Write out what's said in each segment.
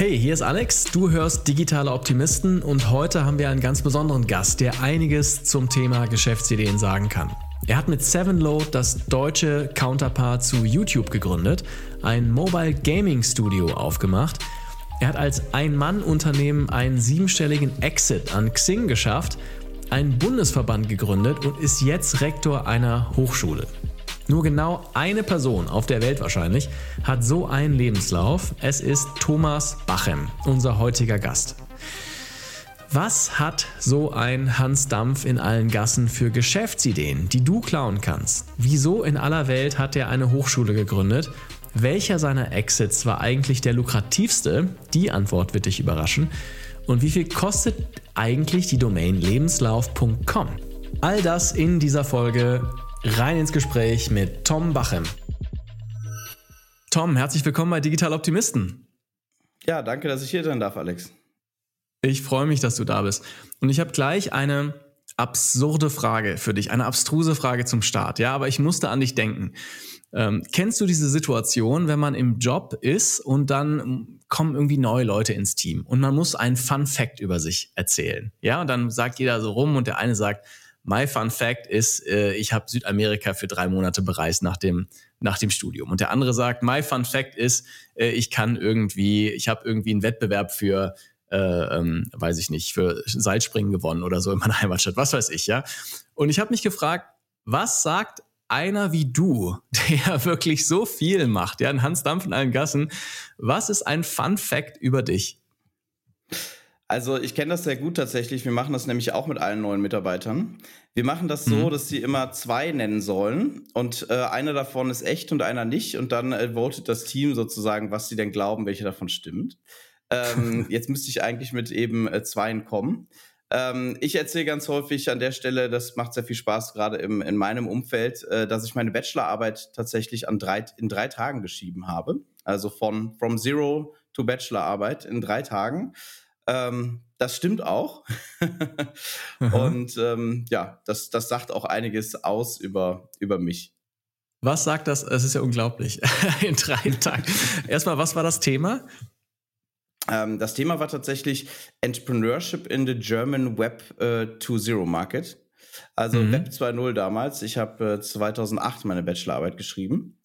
Hey, hier ist Alex, du hörst Digitale Optimisten und heute haben wir einen ganz besonderen Gast, der einiges zum Thema Geschäftsideen sagen kann. Er hat mit Sevenload das deutsche Counterpart zu YouTube gegründet, ein Mobile Gaming Studio aufgemacht. Er hat als Ein-Mann-Unternehmen einen siebenstelligen Exit an Xing geschafft, einen Bundesverband gegründet und ist jetzt Rektor einer Hochschule. Nur genau eine Person auf der Welt wahrscheinlich hat so einen Lebenslauf. Es ist Thomas Bachem, unser heutiger Gast. Was hat so ein Hans Dampf in allen Gassen für Geschäftsideen, die du klauen kannst? Wieso in aller Welt hat er eine Hochschule gegründet? Welcher seiner Exits war eigentlich der lukrativste? Die Antwort wird dich überraschen. Und wie viel kostet eigentlich die Domain lebenslauf.com? All das in dieser Folge rein ins Gespräch mit Tom Bachem. Tom, herzlich willkommen bei Digital Optimisten. Ja, danke, dass ich hier sein darf, Alex. Ich freue mich, dass du da bist. Und ich habe gleich eine absurde Frage für dich, eine abstruse Frage zum Start. Ja, aber ich musste an dich denken. Ähm, kennst du diese Situation, wenn man im Job ist und dann kommen irgendwie neue Leute ins Team und man muss einen Fun Fact über sich erzählen? Ja, und dann sagt jeder so rum und der eine sagt, My Fun Fact ist, äh, ich habe Südamerika für drei Monate bereist nach dem, nach dem Studium. Und der andere sagt, My Fun Fact ist, äh, ich kann irgendwie, ich habe irgendwie einen Wettbewerb für, äh, ähm, weiß ich nicht, für Seilspringen gewonnen oder so in meiner Heimatstadt, was weiß ich, ja. Und ich habe mich gefragt, was sagt einer wie du, der wirklich so viel macht, ja, ein Hans Dampf in allen Gassen, was ist ein Fun Fact über dich? Also ich kenne das sehr gut tatsächlich. Wir machen das nämlich auch mit allen neuen Mitarbeitern. Wir machen das so, mhm. dass sie immer zwei nennen sollen und äh, einer davon ist echt und einer nicht und dann äh, votet das Team sozusagen, was sie denn glauben, welche davon stimmt. Ähm, jetzt müsste ich eigentlich mit eben äh, zweien kommen. Ähm, ich erzähle ganz häufig an der Stelle, das macht sehr viel Spaß, gerade im, in meinem Umfeld, äh, dass ich meine Bachelorarbeit tatsächlich an drei, in drei Tagen geschrieben habe. Also von From Zero to Bachelorarbeit in drei Tagen. Ähm, das stimmt auch. und ähm, ja, das, das sagt auch einiges aus über, über mich. Was sagt das? Es ist ja unglaublich. In drei Tagen. Erstmal, was war das Thema? Ähm, das Thema war tatsächlich Entrepreneurship in the German Web äh, 2.0 Market. Also mhm. Web 2.0 damals. Ich habe äh, 2008 meine Bachelorarbeit geschrieben.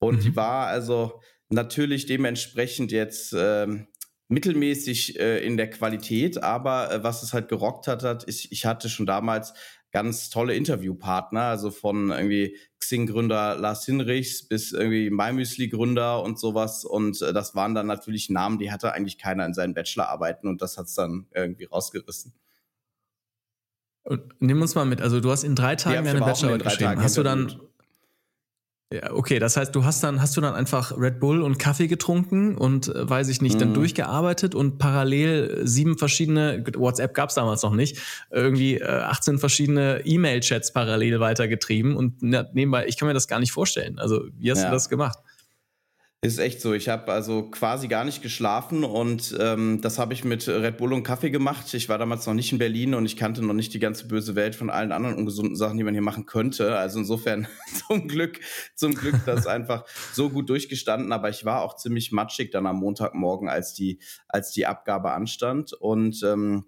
Und mhm. die war also natürlich dementsprechend jetzt ähm, mittelmäßig äh, in der Qualität, aber äh, was es halt gerockt hat, hat ich, ich hatte schon damals ganz tolle Interviewpartner, also von irgendwie Xing-Gründer Lars Hinrichs bis irgendwie MyMüsli-Gründer und sowas. Und äh, das waren dann natürlich Namen, die hatte eigentlich keiner in seinen Bachelorarbeiten und das hat's dann irgendwie rausgerissen. Und nimm uns mal mit, also du hast in drei Tagen deine Bachelorarbeit geschrieben. Hast du dann ja, okay, das heißt, du hast dann, hast du dann einfach Red Bull und Kaffee getrunken und äh, weiß ich nicht, mhm. dann durchgearbeitet und parallel sieben verschiedene, WhatsApp gab's damals noch nicht, irgendwie äh, 18 verschiedene E-Mail-Chats parallel weitergetrieben und nebenbei, ich kann mir das gar nicht vorstellen. Also, wie hast ja. du das gemacht? Ist echt so. Ich habe also quasi gar nicht geschlafen und ähm, das habe ich mit Red Bull und Kaffee gemacht. Ich war damals noch nicht in Berlin und ich kannte noch nicht die ganze böse Welt von allen anderen ungesunden Sachen, die man hier machen könnte. Also insofern zum Glück, zum Glück das einfach so gut durchgestanden. Aber ich war auch ziemlich matschig dann am Montagmorgen, als die, als die Abgabe anstand. Und ähm,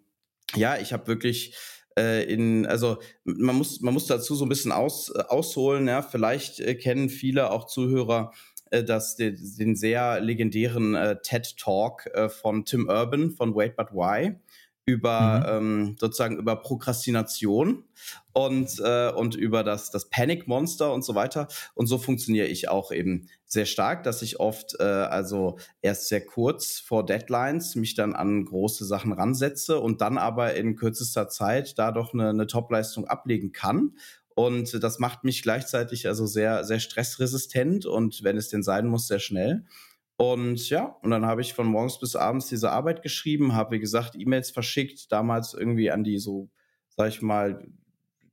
ja, ich habe wirklich äh, in, also man muss, man muss dazu so ein bisschen aus, äh, ausholen. Ja, vielleicht äh, kennen viele auch Zuhörer äh, das, den, den sehr legendären äh, TED Talk äh, von Tim Urban von Wait But Why über mhm. ähm, sozusagen über Prokrastination und äh, und über das das Panic Monster und so weiter und so funktioniere ich auch eben sehr stark, dass ich oft äh, also erst sehr kurz vor Deadlines mich dann an große Sachen ransetze und dann aber in kürzester Zeit dadurch eine, eine Topleistung ablegen kann und das macht mich gleichzeitig also sehr, sehr stressresistent und wenn es denn sein muss, sehr schnell. Und ja, und dann habe ich von morgens bis abends diese Arbeit geschrieben, habe, wie gesagt, E-Mails verschickt, damals irgendwie an die so, sag ich mal,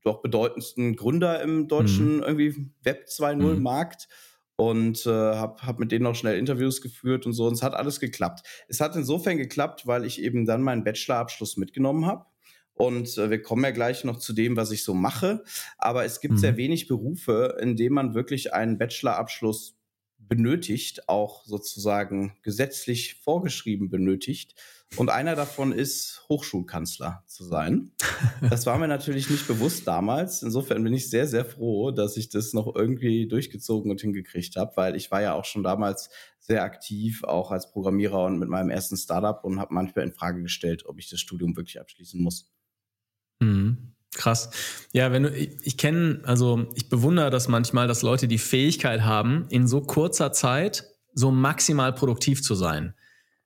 doch bedeutendsten Gründer im deutschen mhm. irgendwie Web 2.0 mhm. Markt und äh, habe hab mit denen noch schnell Interviews geführt und so und es hat alles geklappt. Es hat insofern geklappt, weil ich eben dann meinen Bachelorabschluss mitgenommen habe und äh, wir kommen ja gleich noch zu dem, was ich so mache. Aber es gibt mhm. sehr wenig Berufe, in denen man wirklich einen Bachelorabschluss benötigt, auch sozusagen gesetzlich vorgeschrieben benötigt. Und einer davon ist, Hochschulkanzler zu sein. Das war mir natürlich nicht bewusst damals. Insofern bin ich sehr, sehr froh, dass ich das noch irgendwie durchgezogen und hingekriegt habe, weil ich war ja auch schon damals sehr aktiv, auch als Programmierer und mit meinem ersten Startup und habe manchmal in Frage gestellt, ob ich das Studium wirklich abschließen muss. Krass. Ja, wenn du, ich, ich kenne, also ich bewundere das manchmal, dass Leute die Fähigkeit haben, in so kurzer Zeit so maximal produktiv zu sein.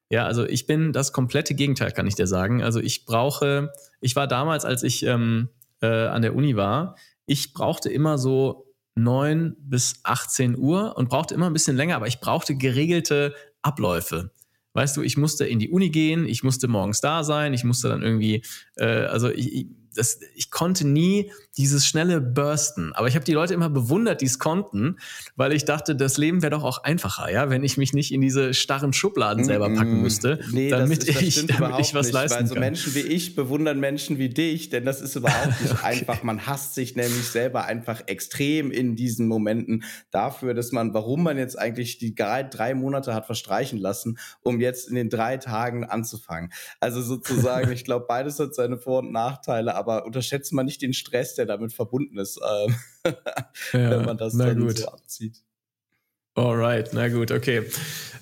Ja, also ich bin das komplette Gegenteil, kann ich dir sagen. Also ich brauche, ich war damals, als ich ähm, äh, an der Uni war, ich brauchte immer so 9 bis 18 Uhr und brauchte immer ein bisschen länger, aber ich brauchte geregelte Abläufe. Weißt du, ich musste in die Uni gehen, ich musste morgens da sein, ich musste dann irgendwie, äh, also ich, das, ich konnte nie dieses schnelle Bursten. Aber ich habe die Leute immer bewundert, die es konnten, weil ich dachte, das Leben wäre doch auch einfacher, ja, wenn ich mich nicht in diese starren Schubladen selber packen müsste, nee, damit, das ich, damit ich was nicht, leisten weil so kann. Menschen wie ich bewundern Menschen wie dich, denn das ist überhaupt nicht okay. einfach. Man hasst sich nämlich selber einfach extrem in diesen Momenten dafür, dass man, warum man jetzt eigentlich die drei Monate hat verstreichen lassen, um jetzt in den drei Tagen anzufangen. Also sozusagen, ich glaube, beides hat seine Vor- und Nachteile, aber unterschätzt man nicht den Stress, der damit verbunden ist, ähm, ja, wenn man das dann gut. so abzieht. Alright, na gut, okay.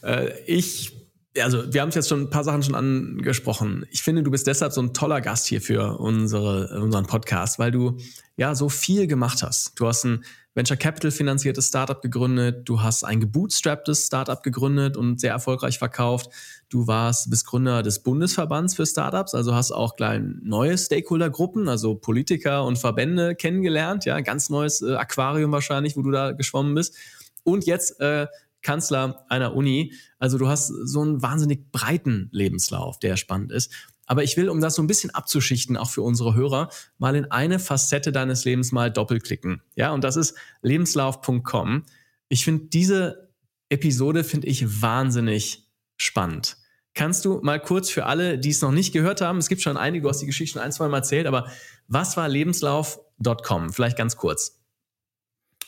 Äh, ich, also wir haben es jetzt schon ein paar Sachen schon angesprochen. Ich finde, du bist deshalb so ein toller Gast hier für unsere, unseren Podcast, weil du ja so viel gemacht hast. Du hast ein Venture Capital finanziertes Startup gegründet, du hast ein gebootstrapptes Startup gegründet und sehr erfolgreich verkauft. Du warst, bist Gründer des Bundesverbands für Startups, also hast auch gleich neue Stakeholdergruppen, also Politiker und Verbände kennengelernt, ja, ganz neues äh, Aquarium wahrscheinlich, wo du da geschwommen bist. Und jetzt äh, Kanzler einer Uni. Also du hast so einen wahnsinnig breiten Lebenslauf, der spannend ist. Aber ich will, um das so ein bisschen abzuschichten, auch für unsere Hörer, mal in eine Facette deines Lebens mal doppelklicken. Ja, und das ist lebenslauf.com. Ich finde diese Episode finde ich wahnsinnig spannend. Kannst du mal kurz für alle, die es noch nicht gehört haben, es gibt schon einige, du hast die Geschichte schon ein, zwei Mal erzählt, aber was war lebenslauf.com? Vielleicht ganz kurz.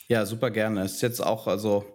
Ja, super gerne. Es ist jetzt auch, also,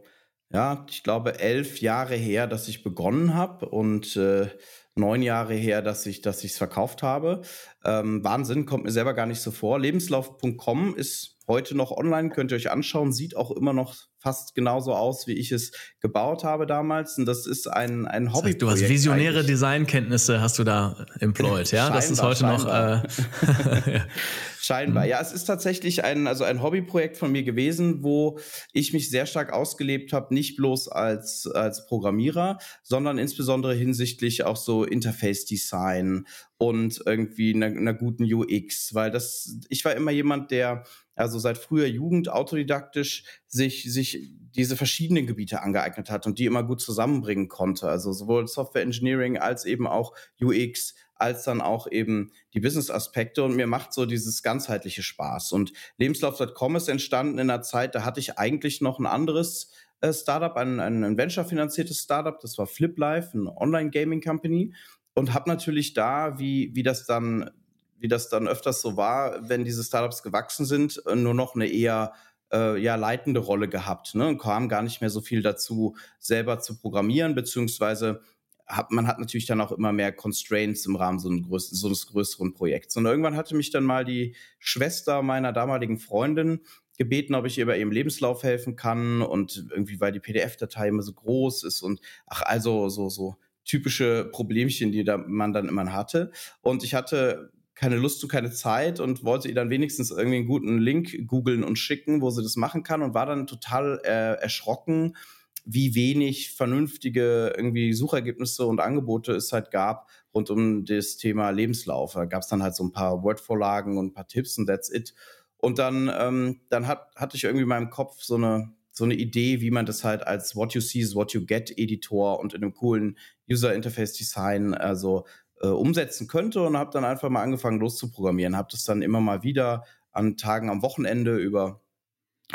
ja, ich glaube, elf Jahre her, dass ich begonnen habe und äh, neun Jahre her, dass ich dass es verkauft habe. Ähm, Wahnsinn, kommt mir selber gar nicht so vor. Lebenslauf.com ist heute noch online, könnt ihr euch anschauen, sieht auch immer noch fast genauso aus, wie ich es gebaut habe damals. Und das ist ein, ein Hobby. Das heißt, du hast visionäre eigentlich. Designkenntnisse, hast du da employed, ja? das ist heute scheinbar. noch. Äh, scheinbar. Ja, es ist tatsächlich ein, also ein Hobbyprojekt von mir gewesen, wo ich mich sehr stark ausgelebt habe, nicht bloß als, als Programmierer, sondern insbesondere hinsichtlich auch so Interface Design und irgendwie einer, einer guten UX, weil das, ich war immer jemand, der also seit früher Jugend autodidaktisch sich, sich diese verschiedenen Gebiete angeeignet hat und die immer gut zusammenbringen konnte. Also sowohl Software Engineering als eben auch UX, als dann auch eben die Business-Aspekte. Und mir macht so dieses ganzheitliche Spaß. Und Lebenslauf.com ist entstanden in einer Zeit, da hatte ich eigentlich noch ein anderes äh, Startup, ein, ein Venture-finanziertes Startup. Das war FlipLife, eine Online-Gaming-Company. Und habe natürlich da, wie, wie das dann wie das dann öfters so war, wenn diese Startups gewachsen sind, nur noch eine eher äh, ja, leitende Rolle gehabt ne? und kam gar nicht mehr so viel dazu, selber zu programmieren, beziehungsweise hat, man hat natürlich dann auch immer mehr Constraints im Rahmen so, größ so eines größeren Projekts. Und irgendwann hatte mich dann mal die Schwester meiner damaligen Freundin gebeten, ob ich ihr bei ihrem Lebenslauf helfen kann und irgendwie, weil die PDF-Datei immer so groß ist und ach, also so, so typische Problemchen, die da man dann immer hatte. Und ich hatte keine Lust und keine Zeit und wollte ihr dann wenigstens irgendwie einen guten Link googeln und schicken, wo sie das machen kann und war dann total äh, erschrocken, wie wenig vernünftige irgendwie Suchergebnisse und Angebote es halt gab rund um das Thema Lebenslauf. Da gab es dann halt so ein paar Word-Vorlagen und ein paar Tipps und that's it. Und dann, ähm, dann hat, hatte ich irgendwie in meinem Kopf so eine, so eine Idee, wie man das halt als What You See is What You Get Editor und in einem coolen User Interface Design, also äh, umsetzen könnte und habe dann einfach mal angefangen loszuprogrammieren. Habe das dann immer mal wieder an Tagen am Wochenende über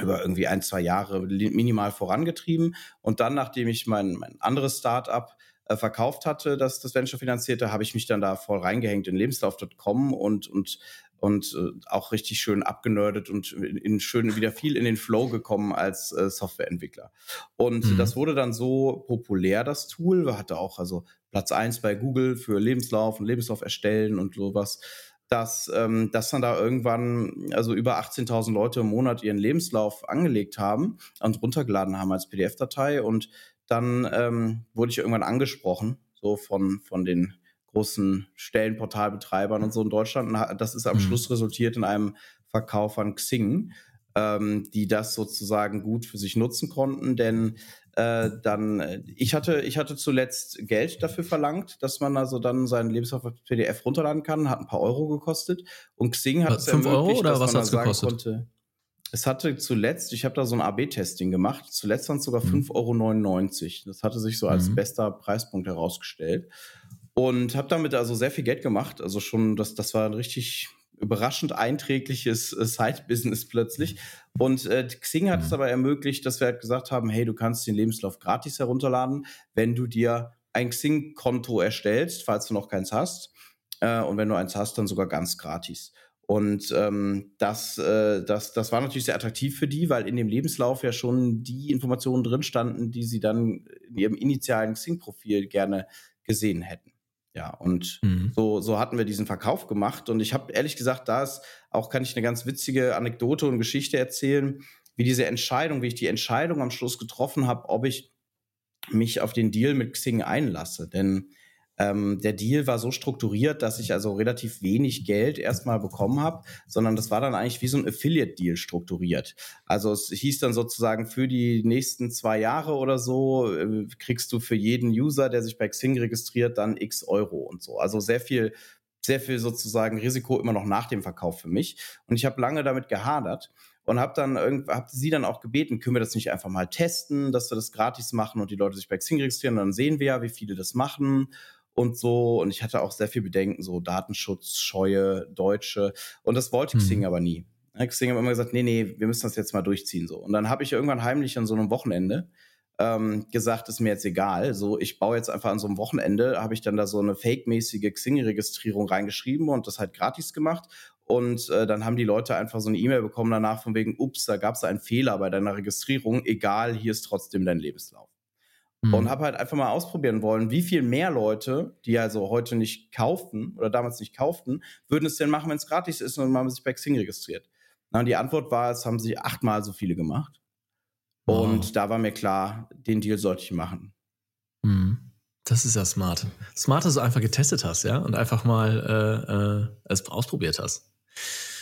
über irgendwie ein, zwei Jahre minimal vorangetrieben. Und dann, nachdem ich mein, mein anderes Startup äh, verkauft hatte, das das Venture finanzierte, habe ich mich dann da voll reingehängt in lebenslauf.com und, und, und äh, auch richtig schön abgenördet und in, in, schön wieder viel in den Flow gekommen als äh, Softwareentwickler. Und mhm. das wurde dann so populär, das Tool, hatte auch also Platz eins bei Google für Lebenslauf und Lebenslauf erstellen und sowas dass, ähm, dass dann da irgendwann also über 18.000 Leute im Monat ihren Lebenslauf angelegt haben und runtergeladen haben als PDF-Datei und dann ähm, wurde ich irgendwann angesprochen, so von, von den großen Stellenportalbetreibern und so in Deutschland. Und das ist am mhm. Schluss resultiert in einem Verkauf an Xing, ähm, die das sozusagen gut für sich nutzen konnten, denn äh, dann, ich hatte, ich hatte zuletzt Geld dafür verlangt, dass man also dann seinen Lebenslauf PDF runterladen kann, hat ein paar Euro gekostet und Xing hat es ermöglicht, Euro oder dass was man da sagen gekostet? konnte, es hatte zuletzt, ich habe da so ein AB-Testing gemacht, zuletzt waren es sogar mhm. 5,99 Euro. Das hatte sich so als mhm. bester Preispunkt herausgestellt. Und habe damit also sehr viel Geld gemacht. Also schon, das, das war ein richtig überraschend einträgliches äh, Side-Business plötzlich. Und äh, Xing hat mhm. es aber ermöglicht, dass wir halt gesagt haben, hey, du kannst den Lebenslauf gratis herunterladen, wenn du dir ein Xing-Konto erstellst, falls du noch keins hast. Äh, und wenn du eins hast, dann sogar ganz gratis. Und ähm, das, äh, das, das war natürlich sehr attraktiv für die, weil in dem Lebenslauf ja schon die Informationen drin standen, die sie dann in ihrem initialen Xing-Profil gerne gesehen hätten. Ja, und mhm. so, so hatten wir diesen Verkauf gemacht. Und ich habe ehrlich gesagt, da ist auch, kann ich eine ganz witzige Anekdote und Geschichte erzählen, wie diese Entscheidung, wie ich die Entscheidung am Schluss getroffen habe, ob ich mich auf den Deal mit Xing einlasse. Denn ähm, der Deal war so strukturiert, dass ich also relativ wenig Geld erstmal bekommen habe, sondern das war dann eigentlich wie so ein Affiliate-Deal strukturiert. Also es hieß dann sozusagen für die nächsten zwei Jahre oder so äh, kriegst du für jeden User, der sich bei Xing registriert, dann x Euro und so. Also sehr viel sehr viel sozusagen Risiko immer noch nach dem Verkauf für mich. Und ich habe lange damit gehadert und habe dann irgendwie, hab sie dann auch gebeten, können wir das nicht einfach mal testen, dass wir das gratis machen und die Leute sich bei Xing registrieren, dann sehen wir ja, wie viele das machen und so. Und ich hatte auch sehr viel Bedenken, so Datenschutz, Scheue, Deutsche. Und das wollte Xing mhm. aber nie. Xing hat immer gesagt, nee, nee, wir müssen das jetzt mal durchziehen. so. Und dann habe ich irgendwann heimlich an so einem Wochenende ähm, gesagt, ist mir jetzt egal. So, ich baue jetzt einfach an so einem Wochenende, habe ich dann da so eine fake-mäßige Xing-Registrierung reingeschrieben und das halt gratis gemacht. Und äh, dann haben die Leute einfach so eine E-Mail bekommen danach von wegen, ups, da gab es einen Fehler bei deiner Registrierung, egal, hier ist trotzdem dein Lebenslauf mhm. und habe halt einfach mal ausprobieren wollen, wie viel mehr Leute, die also heute nicht kauften oder damals nicht kauften, würden es denn machen, wenn es gratis ist und man sich bei Xing registriert. Na, und die Antwort war, es haben sich achtmal so viele gemacht. Und oh. da war mir klar, den Deal sollte ich machen. Mhm. Das ist ja smart. Smart, dass du einfach getestet hast, ja, und einfach mal äh, äh, es ausprobiert hast.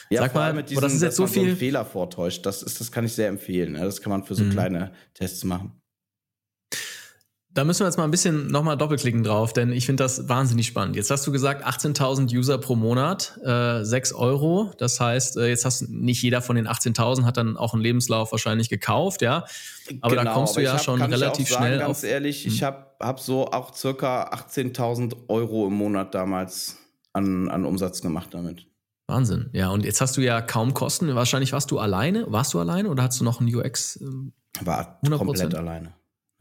Ja, Sag mal, mit diesem, das ist jetzt so viel so Fehler vortäuscht. Das ist, das kann ich sehr empfehlen. Ja, das kann man für so mhm. kleine Tests machen. Da müssen wir jetzt mal ein bisschen nochmal doppelklicken drauf, denn ich finde das wahnsinnig spannend. Jetzt hast du gesagt, 18.000 User pro Monat, äh, 6 Euro. Das heißt, äh, jetzt hast nicht jeder von den 18.000 hat dann auch einen Lebenslauf wahrscheinlich gekauft, ja. Aber genau, da kommst du ja hab, schon relativ sagen, schnell. Ganz auf, ehrlich, ich hm. habe hab so auch circa 18.000 Euro im Monat damals an, an Umsatz gemacht damit. Wahnsinn, ja. Und jetzt hast du ja kaum Kosten. Wahrscheinlich warst du alleine. Warst du alleine oder hast du noch einen UX? Ähm, War 100%? komplett alleine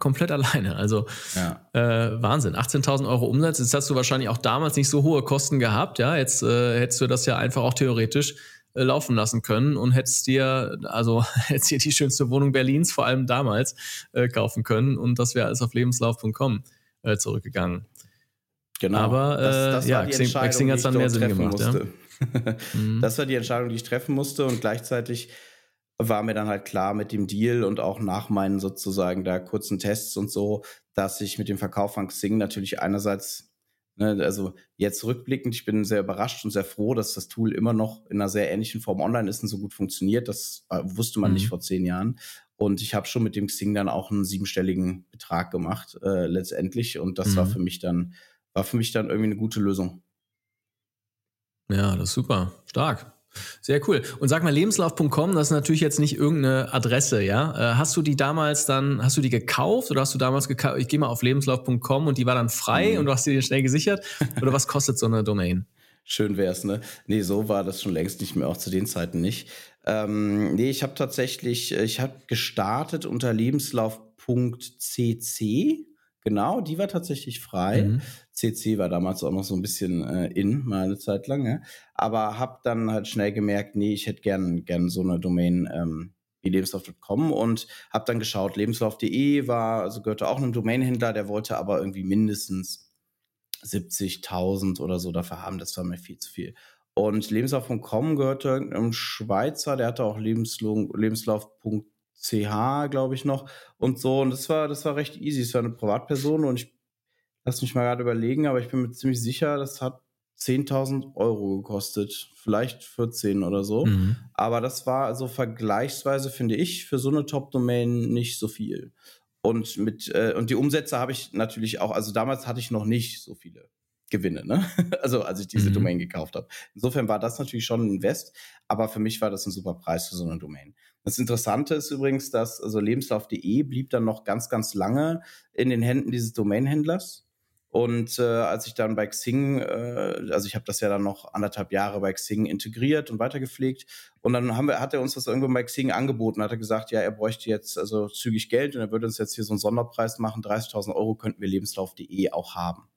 komplett alleine. Also ja. äh, Wahnsinn. 18.000 Euro Umsatz. Jetzt hast du wahrscheinlich auch damals nicht so hohe Kosten gehabt. Ja, jetzt äh, hättest du das ja einfach auch theoretisch äh, laufen lassen können und hättest dir, also hättest dir die schönste Wohnung Berlins, vor allem damals, äh, kaufen können. Und das wäre alles auf lebenslauf.com äh, zurückgegangen. Genau. Aber das, äh, das ja, Xing, Xing hat es dann mehr Sinn gemacht. Ja. Mhm. Das war die Entscheidung, die ich treffen musste und gleichzeitig war mir dann halt klar mit dem Deal und auch nach meinen sozusagen da kurzen Tests und so, dass ich mit dem Verkauf von Xing natürlich einerseits, ne, also jetzt rückblickend, ich bin sehr überrascht und sehr froh, dass das Tool immer noch in einer sehr ähnlichen Form online ist und so gut funktioniert. Das äh, wusste man mhm. nicht vor zehn Jahren. Und ich habe schon mit dem Xing dann auch einen siebenstelligen Betrag gemacht äh, letztendlich. Und das mhm. war für mich dann war für mich dann irgendwie eine gute Lösung. Ja, das ist super. Stark. Sehr cool. Und sag mal, lebenslauf.com, das ist natürlich jetzt nicht irgendeine Adresse, ja? Äh, hast du die damals dann, hast du die gekauft oder hast du damals gekauft, ich gehe mal auf lebenslauf.com und die war dann frei mhm. und du hast die schnell gesichert? Oder was kostet so eine Domain? Schön wär's, ne? Nee, so war das schon längst nicht mehr, auch zu den Zeiten nicht. Ähm, nee, ich habe tatsächlich, ich habe gestartet unter lebenslauf.cc. Genau, die war tatsächlich frei. Mhm. CC war damals auch noch so ein bisschen äh, in, mal eine Zeit lang. Ja? Aber habe dann halt schnell gemerkt, nee, ich hätte gern, gern so eine Domain ähm, wie lebenslauf.com und habe dann geschaut, lebenslauf.de war, also gehörte auch einem Domainhändler, der wollte aber irgendwie mindestens 70.000 oder so dafür haben. Das war mir viel zu viel. Und lebenslauf.com gehörte einem Schweizer, der hatte auch lebenslauf.com CH, glaube ich, noch und so. Und das war, das war recht easy. Es war eine Privatperson und ich lass mich mal gerade überlegen, aber ich bin mir ziemlich sicher, das hat 10.000 Euro gekostet, vielleicht 14 oder so. Mhm. Aber das war also vergleichsweise, finde ich, für so eine Top-Domain nicht so viel. Und mit äh, und die Umsätze habe ich natürlich auch, also damals hatte ich noch nicht so viele Gewinne, ne? Also als ich diese mhm. Domain gekauft habe. Insofern war das natürlich schon ein Invest, aber für mich war das ein super Preis für so eine Domain. Das Interessante ist übrigens, dass also lebenslauf.de blieb dann noch ganz, ganz lange in den Händen dieses Domainhändlers. Und äh, als ich dann bei Xing, äh, also ich habe das ja dann noch anderthalb Jahre bei Xing integriert und weitergepflegt. Und dann haben wir, hat er uns das irgendwann bei Xing angeboten, hat er gesagt, ja, er bräuchte jetzt also zügig Geld und er würde uns jetzt hier so einen Sonderpreis machen, 30.000 Euro könnten wir lebenslauf.de auch haben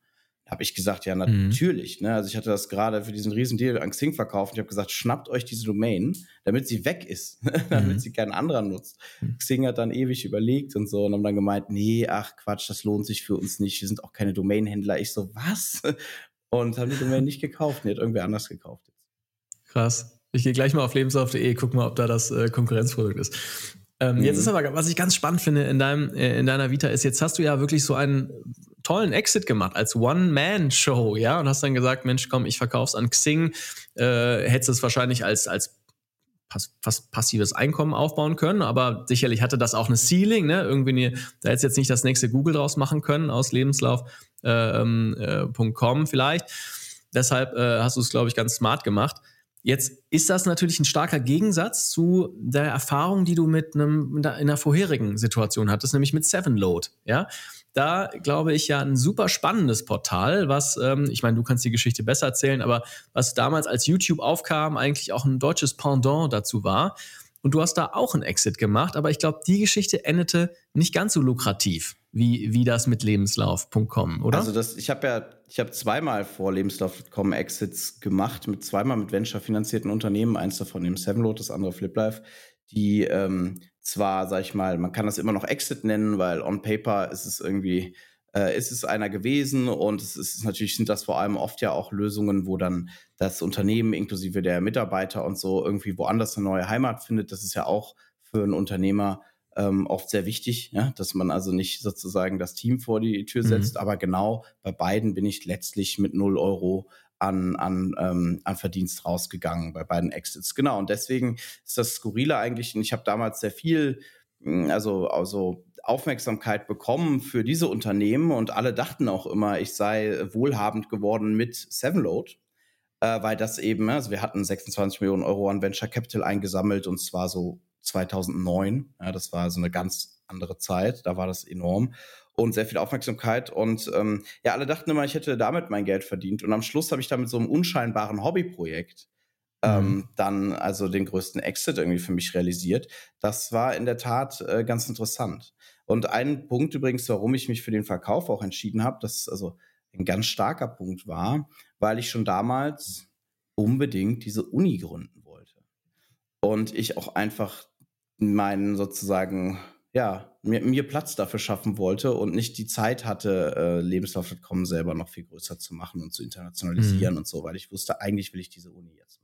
habe ich gesagt, ja, mhm. natürlich. Mhm. Ne? Also ich hatte das gerade für diesen riesen Deal an Xing verkauft. Ich habe gesagt, schnappt euch diese Domain, damit sie weg ist, damit mhm. sie keinen anderer nutzt. Mhm. Xing hat dann ewig überlegt und so und haben dann gemeint, nee, ach Quatsch, das lohnt sich für uns nicht. Wir sind auch keine Domainhändler. Ich so, was? Und haben die Domain nicht gekauft. Die hat irgendwer anders gekauft. Krass. Ich gehe gleich mal auf lebenslauf.de, guck mal, ob da das äh, Konkurrenzprodukt ist. Ähm, mhm. Jetzt ist aber, was ich ganz spannend finde in, deinem, äh, in deiner Vita, ist, jetzt hast du ja wirklich so einen tollen Exit gemacht als One-Man-Show, ja, und hast dann gesagt, Mensch, komm, ich verkauf's an Xing, äh, hättest es wahrscheinlich als, als fast passives Einkommen aufbauen können, aber sicherlich hatte das auch eine Ceiling, ne? Irgendwie, eine, da hättest jetzt nicht das nächste Google draus machen können aus lebenslauf.com äh, ähm, äh, vielleicht. Deshalb äh, hast du es, glaube ich, ganz smart gemacht. Jetzt ist das natürlich ein starker Gegensatz zu der Erfahrung, die du mit einem in einer vorherigen Situation hattest, nämlich mit Sevenload. Ja, da glaube ich ja ein super spannendes Portal, was ähm, ich meine, du kannst die Geschichte besser erzählen, aber was damals als YouTube aufkam, eigentlich auch ein deutsches Pendant dazu war. Und du hast da auch einen Exit gemacht, aber ich glaube, die Geschichte endete nicht ganz so lukrativ wie, wie das mit lebenslauf.com, oder? Also das, ich habe ja, ich habe zweimal vor lebenslauf.com Exits gemacht, mit zweimal mit Venture-finanzierten Unternehmen, eins davon im Sevenload, das andere FlipLife, die ähm, zwar, sag ich mal, man kann das immer noch Exit nennen, weil on paper ist es irgendwie äh, ist es einer gewesen und es ist natürlich sind das vor allem oft ja auch Lösungen, wo dann das Unternehmen inklusive der Mitarbeiter und so irgendwie woanders eine neue Heimat findet. Das ist ja auch für einen Unternehmer ähm, oft sehr wichtig, ja, dass man also nicht sozusagen das Team vor die Tür mhm. setzt. Mhm. Aber genau bei beiden bin ich letztlich mit 0 Euro an, an, ähm, an Verdienst rausgegangen bei beiden Exits. Genau, und deswegen ist das Skurrile eigentlich, und ich habe damals sehr viel, hm, also, also Aufmerksamkeit bekommen für diese Unternehmen und alle dachten auch immer, ich sei wohlhabend geworden mit Sevenload, äh, weil das eben, also wir hatten 26 Millionen Euro an Venture Capital eingesammelt und zwar so 2009. Ja, das war so eine ganz andere Zeit, da war das enorm und sehr viel Aufmerksamkeit. Und ähm, ja, alle dachten immer, ich hätte damit mein Geld verdient. Und am Schluss habe ich damit so einem unscheinbaren Hobbyprojekt ähm, mhm. dann also den größten Exit irgendwie für mich realisiert. Das war in der Tat äh, ganz interessant. Und ein Punkt übrigens, warum ich mich für den Verkauf auch entschieden habe, das also ein ganz starker Punkt war, weil ich schon damals unbedingt diese Uni gründen wollte. Und ich auch einfach meinen sozusagen, ja, mir, mir Platz dafür schaffen wollte und nicht die Zeit hatte, äh, Lebenslauf.com selber noch viel größer zu machen und zu internationalisieren mhm. und so, weil ich wusste, eigentlich will ich diese Uni jetzt machen.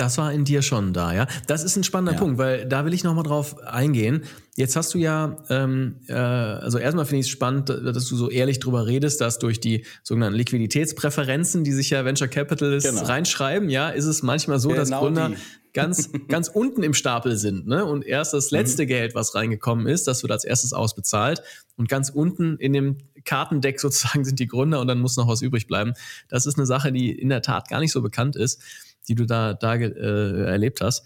Das war in dir schon da, ja. Das ist ein spannender ja. Punkt, weil da will ich nochmal drauf eingehen. Jetzt hast du ja, ähm, äh, also erstmal finde ich es spannend, dass du so ehrlich drüber redest, dass durch die sogenannten Liquiditätspräferenzen, die sich ja Venture Capitalists genau. reinschreiben, ja, ist es manchmal so, genau dass Gründer die. ganz, ganz unten im Stapel sind, ne? Und erst das letzte mhm. Geld, was reingekommen ist, das wird als erstes ausbezahlt. Und ganz unten in dem Kartendeck sozusagen sind die Gründer und dann muss noch was übrig bleiben. Das ist eine Sache, die in der Tat gar nicht so bekannt ist die du da, da äh, erlebt hast.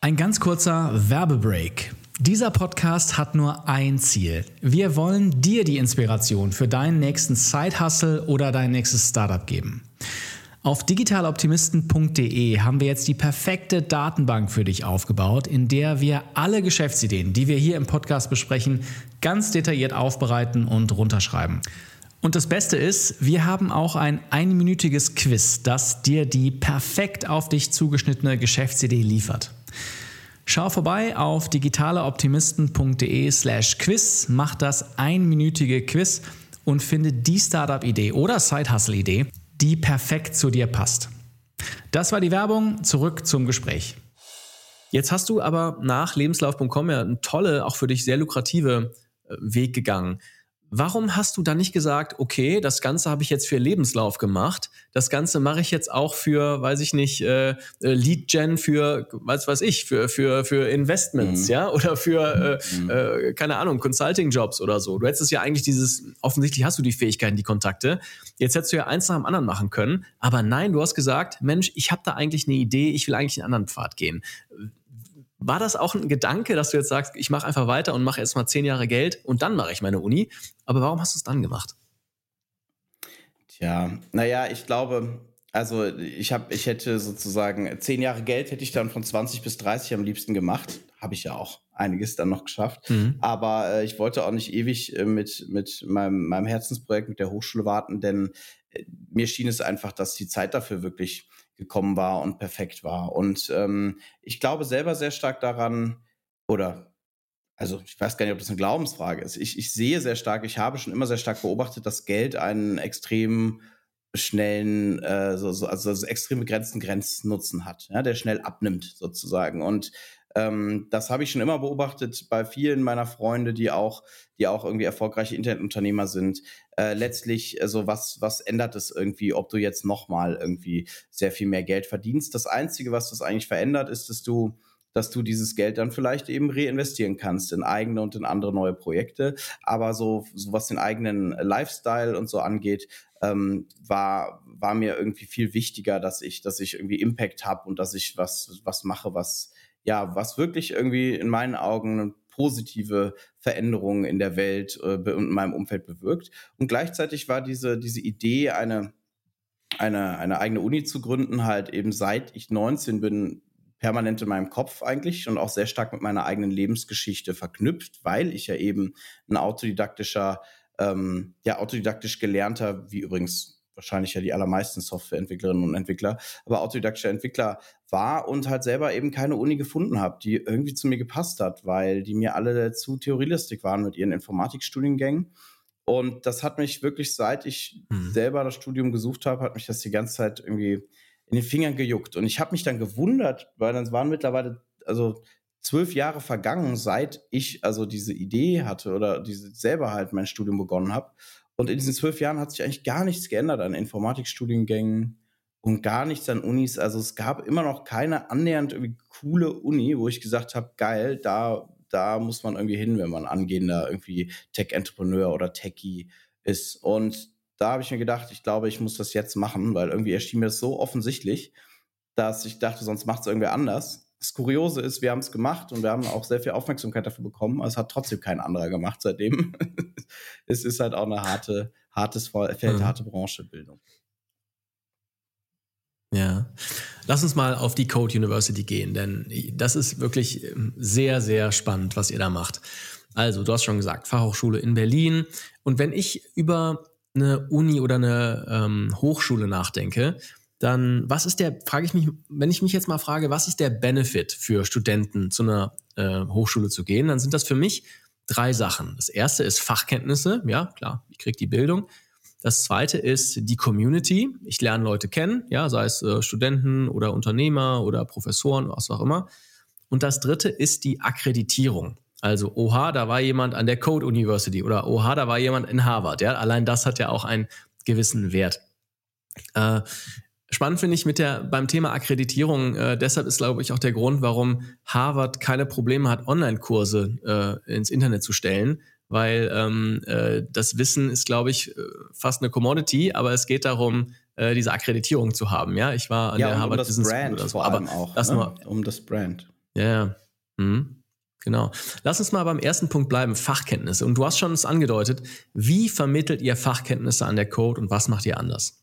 Ein ganz kurzer Werbebreak. Dieser Podcast hat nur ein Ziel. Wir wollen dir die Inspiration für deinen nächsten Side-Hustle oder dein nächstes Startup geben. Auf digitaloptimisten.de haben wir jetzt die perfekte Datenbank für dich aufgebaut, in der wir alle Geschäftsideen, die wir hier im Podcast besprechen, ganz detailliert aufbereiten und runterschreiben. Und das Beste ist, wir haben auch ein einminütiges Quiz, das dir die perfekt auf dich zugeschnittene Geschäftsidee liefert. Schau vorbei auf digitaleoptimisten.de slash quiz, mach das einminütige Quiz und finde die Startup-Idee oder Side-Hustle-Idee, die perfekt zu dir passt. Das war die Werbung, zurück zum Gespräch. Jetzt hast du aber nach lebenslauf.com ja einen tolle, auch für dich sehr lukrative äh, Weg gegangen. Warum hast du dann nicht gesagt, okay, das Ganze habe ich jetzt für Lebenslauf gemacht, das Ganze mache ich jetzt auch für, weiß ich nicht, äh, äh Lead Gen für, was weiß ich, für für für Investments, mhm. ja, oder für äh, mhm. äh, keine Ahnung Consulting Jobs oder so. Du hättest ja eigentlich dieses, offensichtlich hast du die Fähigkeiten, die Kontakte. Jetzt hättest du ja eins nach dem anderen machen können, aber nein, du hast gesagt, Mensch, ich habe da eigentlich eine Idee, ich will eigentlich einen anderen Pfad gehen. War das auch ein Gedanke, dass du jetzt sagst, ich mache einfach weiter und mache erst mal zehn Jahre Geld und dann mache ich meine Uni? Aber warum hast du es dann gemacht? Tja, naja, ich glaube, also ich habe, ich hätte sozusagen zehn Jahre Geld hätte ich dann von 20 bis 30 am liebsten gemacht. Habe ich ja auch einiges dann noch geschafft. Mhm. Aber äh, ich wollte auch nicht ewig äh, mit, mit meinem, meinem Herzensprojekt mit der Hochschule warten, denn äh, mir schien es einfach, dass die Zeit dafür wirklich gekommen war und perfekt war. Und ähm, ich glaube selber sehr stark daran, oder also ich weiß gar nicht, ob das eine Glaubensfrage ist. Ich, ich sehe sehr stark, ich habe schon immer sehr stark beobachtet, dass Geld einen extrem schnellen, äh, so, so, also, also extrem begrenzten Grenznutzen hat, ja, der schnell abnimmt sozusagen. Und ähm, das habe ich schon immer beobachtet bei vielen meiner Freunde, die auch, die auch irgendwie erfolgreiche Internetunternehmer sind. Äh, letztlich, also was, was ändert es irgendwie, ob du jetzt nochmal irgendwie sehr viel mehr Geld verdienst? Das Einzige, was das eigentlich verändert, ist, dass du dass du dieses Geld dann vielleicht eben reinvestieren kannst in eigene und in andere neue Projekte. Aber so, so was den eigenen Lifestyle und so angeht, ähm, war, war mir irgendwie viel wichtiger, dass ich, dass ich irgendwie Impact habe und dass ich was, was mache, was, ja, was wirklich irgendwie in meinen Augen positive Veränderung in der Welt äh, und in meinem Umfeld bewirkt. Und gleichzeitig war diese, diese Idee, eine, eine, eine eigene Uni zu gründen, halt eben seit ich 19 bin, permanent in meinem Kopf eigentlich und auch sehr stark mit meiner eigenen Lebensgeschichte verknüpft, weil ich ja eben ein autodidaktischer, ähm, ja, autodidaktisch gelernter, wie übrigens wahrscheinlich ja die allermeisten Softwareentwicklerinnen und Entwickler, aber autodidaktischer Entwickler war und halt selber eben keine Uni gefunden habe, die irgendwie zu mir gepasst hat, weil die mir alle zu theorielistik waren mit ihren Informatikstudiengängen. Und das hat mich wirklich, seit ich mhm. selber das Studium gesucht habe, hat mich das die ganze Zeit irgendwie in den Fingern gejuckt. Und ich habe mich dann gewundert, weil dann waren mittlerweile, also zwölf Jahre vergangen, seit ich also diese Idee hatte oder diese selber halt mein Studium begonnen habe. Und in diesen zwölf Jahren hat sich eigentlich gar nichts geändert an Informatikstudiengängen und gar nichts an Unis. Also es gab immer noch keine annähernd irgendwie coole Uni, wo ich gesagt habe, geil, da, da muss man irgendwie hin, wenn man angehender irgendwie Tech-Entrepreneur oder Techie ist. Und da habe ich mir gedacht, ich glaube, ich muss das jetzt machen, weil irgendwie erschien mir das so offensichtlich, dass ich dachte, sonst macht es irgendwer anders. Das Kuriose ist, wir haben es gemacht und wir haben auch sehr viel Aufmerksamkeit dafür bekommen, aber es hat trotzdem kein anderer gemacht seitdem. es ist halt auch eine harte, hartes Feld, mhm. harte Branchebildung. Ja. Lass uns mal auf die Code University gehen, denn das ist wirklich ähm, sehr, sehr spannend, was ihr da macht. Also, du hast schon gesagt, Fachhochschule in Berlin. Und wenn ich über eine Uni oder eine ähm, Hochschule nachdenke, dann was ist der, frage ich mich, wenn ich mich jetzt mal frage, was ist der Benefit für Studenten zu einer äh, Hochschule zu gehen, dann sind das für mich drei Sachen. Das erste ist Fachkenntnisse, ja klar, ich kriege die Bildung. Das zweite ist die Community. Ich lerne Leute kennen, ja, sei es äh, Studenten oder Unternehmer oder Professoren, was auch immer. Und das dritte ist die Akkreditierung. Also, oha, da war jemand an der Code University oder oha, da war jemand in Harvard. Ja, allein das hat ja auch einen gewissen Wert. Äh, Spannend finde ich mit der beim Thema Akkreditierung. Äh, deshalb ist, glaube ich, auch der Grund, warum Harvard keine Probleme hat, Online-Kurse äh, ins Internet zu stellen, weil ähm, äh, das Wissen ist, glaube ich, äh, fast eine Commodity, aber es geht darum, äh, diese Akkreditierung zu haben. Ja, ich war an ja, der Harvard um Business Brand oder so, aber auch, das ne? nur, um das Brand. Ja, ja. Mhm. Genau. Lass uns mal beim ersten Punkt bleiben, Fachkenntnisse. Und du hast schon es angedeutet. Wie vermittelt ihr Fachkenntnisse an der Code und was macht ihr anders?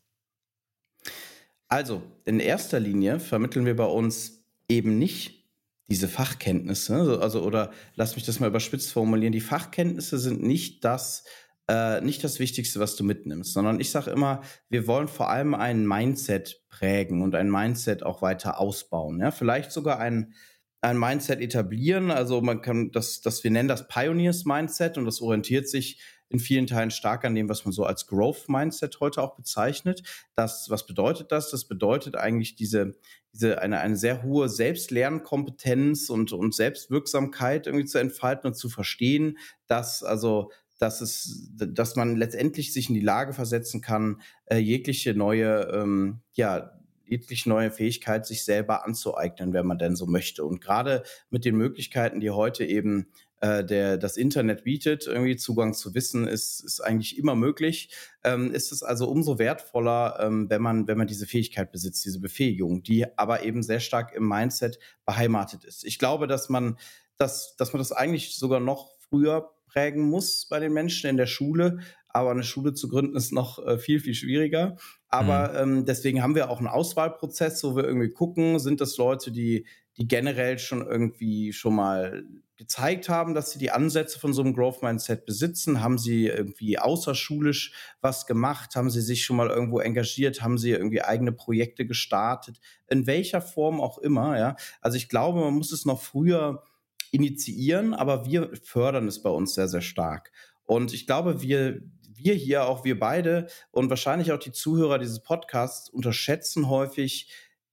Also, in erster Linie vermitteln wir bei uns eben nicht diese Fachkenntnisse, also, oder lass mich das mal überspitzt formulieren, die Fachkenntnisse sind nicht das, äh, nicht das Wichtigste, was du mitnimmst, sondern ich sage immer, wir wollen vor allem ein Mindset prägen und ein Mindset auch weiter ausbauen. Ja? Vielleicht sogar ein, ein Mindset etablieren. Also man kann das, das, wir nennen das Pioneers Mindset und das orientiert sich in vielen Teilen stark an dem, was man so als Growth Mindset heute auch bezeichnet. Das, was bedeutet das? Das bedeutet eigentlich diese, diese eine, eine sehr hohe Selbstlernkompetenz und, und Selbstwirksamkeit irgendwie zu entfalten und zu verstehen, dass also dass es, dass man letztendlich sich in die Lage versetzen kann, äh, jegliche neue, ähm, ja, jegliche neue Fähigkeit sich selber anzueignen, wenn man denn so möchte. Und gerade mit den Möglichkeiten, die heute eben äh, der das Internet bietet, irgendwie Zugang zu Wissen ist, ist eigentlich immer möglich. Ähm, ist es also umso wertvoller, ähm, wenn man wenn man diese Fähigkeit besitzt, diese Befähigung, die aber eben sehr stark im Mindset beheimatet ist. Ich glaube, dass man dass dass man das eigentlich sogar noch früher prägen muss bei den Menschen in der Schule. Aber eine Schule zu gründen ist noch äh, viel, viel schwieriger. Aber mhm. ähm, deswegen haben wir auch einen Auswahlprozess, wo wir irgendwie gucken, sind das Leute, die, die generell schon irgendwie schon mal gezeigt haben, dass sie die Ansätze von so einem Growth Mindset besitzen? Haben sie irgendwie außerschulisch was gemacht? Haben sie sich schon mal irgendwo engagiert? Haben sie irgendwie eigene Projekte gestartet? In welcher Form auch immer, ja. Also ich glaube, man muss es noch früher initiieren, aber wir fördern es bei uns sehr, sehr stark. Und ich glaube, wir, wir hier, auch wir beide und wahrscheinlich auch die Zuhörer dieses Podcasts unterschätzen häufig,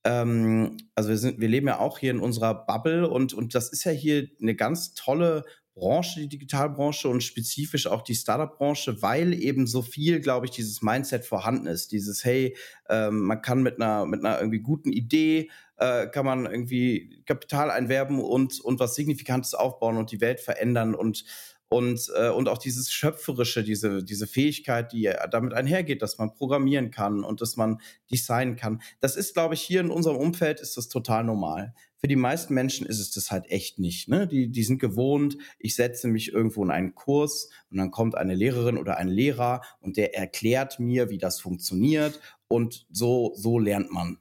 ähm, also wir sind, wir leben ja auch hier in unserer Bubble und, und das ist ja hier eine ganz tolle Branche, die Digitalbranche und spezifisch auch die Startup-Branche, weil eben so viel, glaube ich, dieses Mindset vorhanden ist. Dieses, hey, ähm, man kann mit einer, mit einer irgendwie guten Idee, äh, kann man irgendwie Kapital einwerben und, und was Signifikantes aufbauen und die Welt verändern und und, äh, und auch dieses Schöpferische, diese, diese Fähigkeit, die damit einhergeht, dass man programmieren kann und dass man designen kann. Das ist, glaube ich, hier in unserem Umfeld ist das total normal. Für die meisten Menschen ist es das halt echt nicht. Ne? Die, die sind gewohnt, ich setze mich irgendwo in einen Kurs und dann kommt eine Lehrerin oder ein Lehrer und der erklärt mir, wie das funktioniert und so, so lernt man.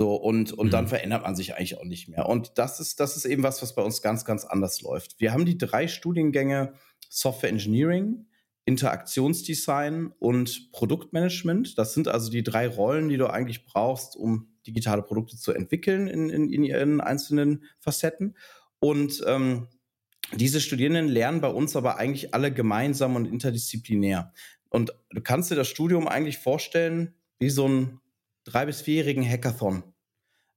So, und, und mhm. dann verändert man sich eigentlich auch nicht mehr. Und das ist, das ist eben was, was bei uns ganz, ganz anders läuft. Wir haben die drei Studiengänge Software Engineering, Interaktionsdesign und Produktmanagement. Das sind also die drei Rollen, die du eigentlich brauchst, um digitale Produkte zu entwickeln in, in, in ihren einzelnen Facetten. Und ähm, diese Studierenden lernen bei uns aber eigentlich alle gemeinsam und interdisziplinär. Und du kannst dir das Studium eigentlich vorstellen wie so ein drei- bis vierjährigen Hackathon.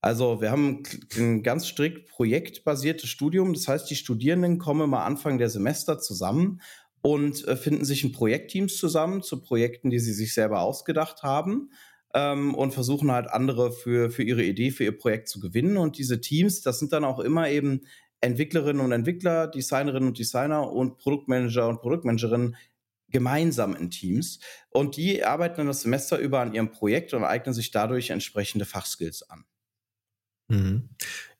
Also wir haben ein ganz strikt projektbasiertes Studium. Das heißt, die Studierenden kommen immer Anfang der Semester zusammen und äh, finden sich in Projektteams zusammen zu Projekten, die sie sich selber ausgedacht haben ähm, und versuchen halt andere für, für ihre Idee, für ihr Projekt zu gewinnen. Und diese Teams, das sind dann auch immer eben Entwicklerinnen und Entwickler, Designerinnen und Designer und Produktmanager und Produktmanagerinnen gemeinsam in Teams. Und die arbeiten dann das Semester über an ihrem Projekt und eignen sich dadurch entsprechende Fachskills an. Mhm.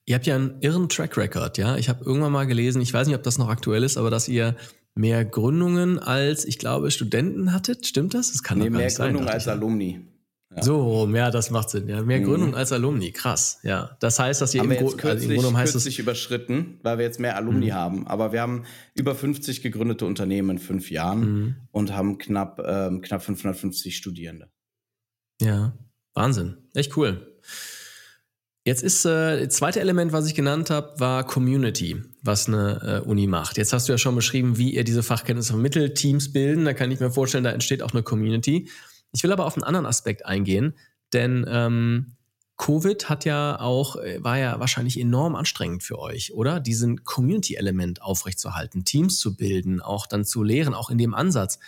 Ihr habt ja einen irren Track Record, ja. Ich habe irgendwann mal gelesen, ich weiß nicht, ob das noch aktuell ist, aber dass ihr mehr Gründungen als, ich glaube, Studenten hattet. Stimmt das? Das kann nee, doch gar mehr nicht Gründungen als Alumni. Ja. So, mehr, das macht Sinn. Ja, mehr mhm. Gründung als alumni, krass. Ja, das heißt, dass ihr haben im, wir jetzt kürzlich, also im heißt kürzlich überschritten, weil wir jetzt mehr Alumni mhm. haben. Aber wir haben über 50 gegründete Unternehmen in fünf Jahren mhm. und haben knapp ähm, knapp 550 Studierende. Ja, Wahnsinn, echt cool. Jetzt ist äh, das zweite Element, was ich genannt habe, war Community, was eine äh, Uni macht. Jetzt hast du ja schon beschrieben, wie ihr diese Fachkenntnisse vermittelt, Teams bilden. Da kann ich mir vorstellen, da entsteht auch eine Community. Ich will aber auf einen anderen Aspekt eingehen, denn ähm, Covid hat ja auch, äh, war ja wahrscheinlich enorm anstrengend für euch, oder? Diesen Community-Element aufrechtzuerhalten, Teams zu bilden, auch dann zu lehren, auch in dem Ansatz.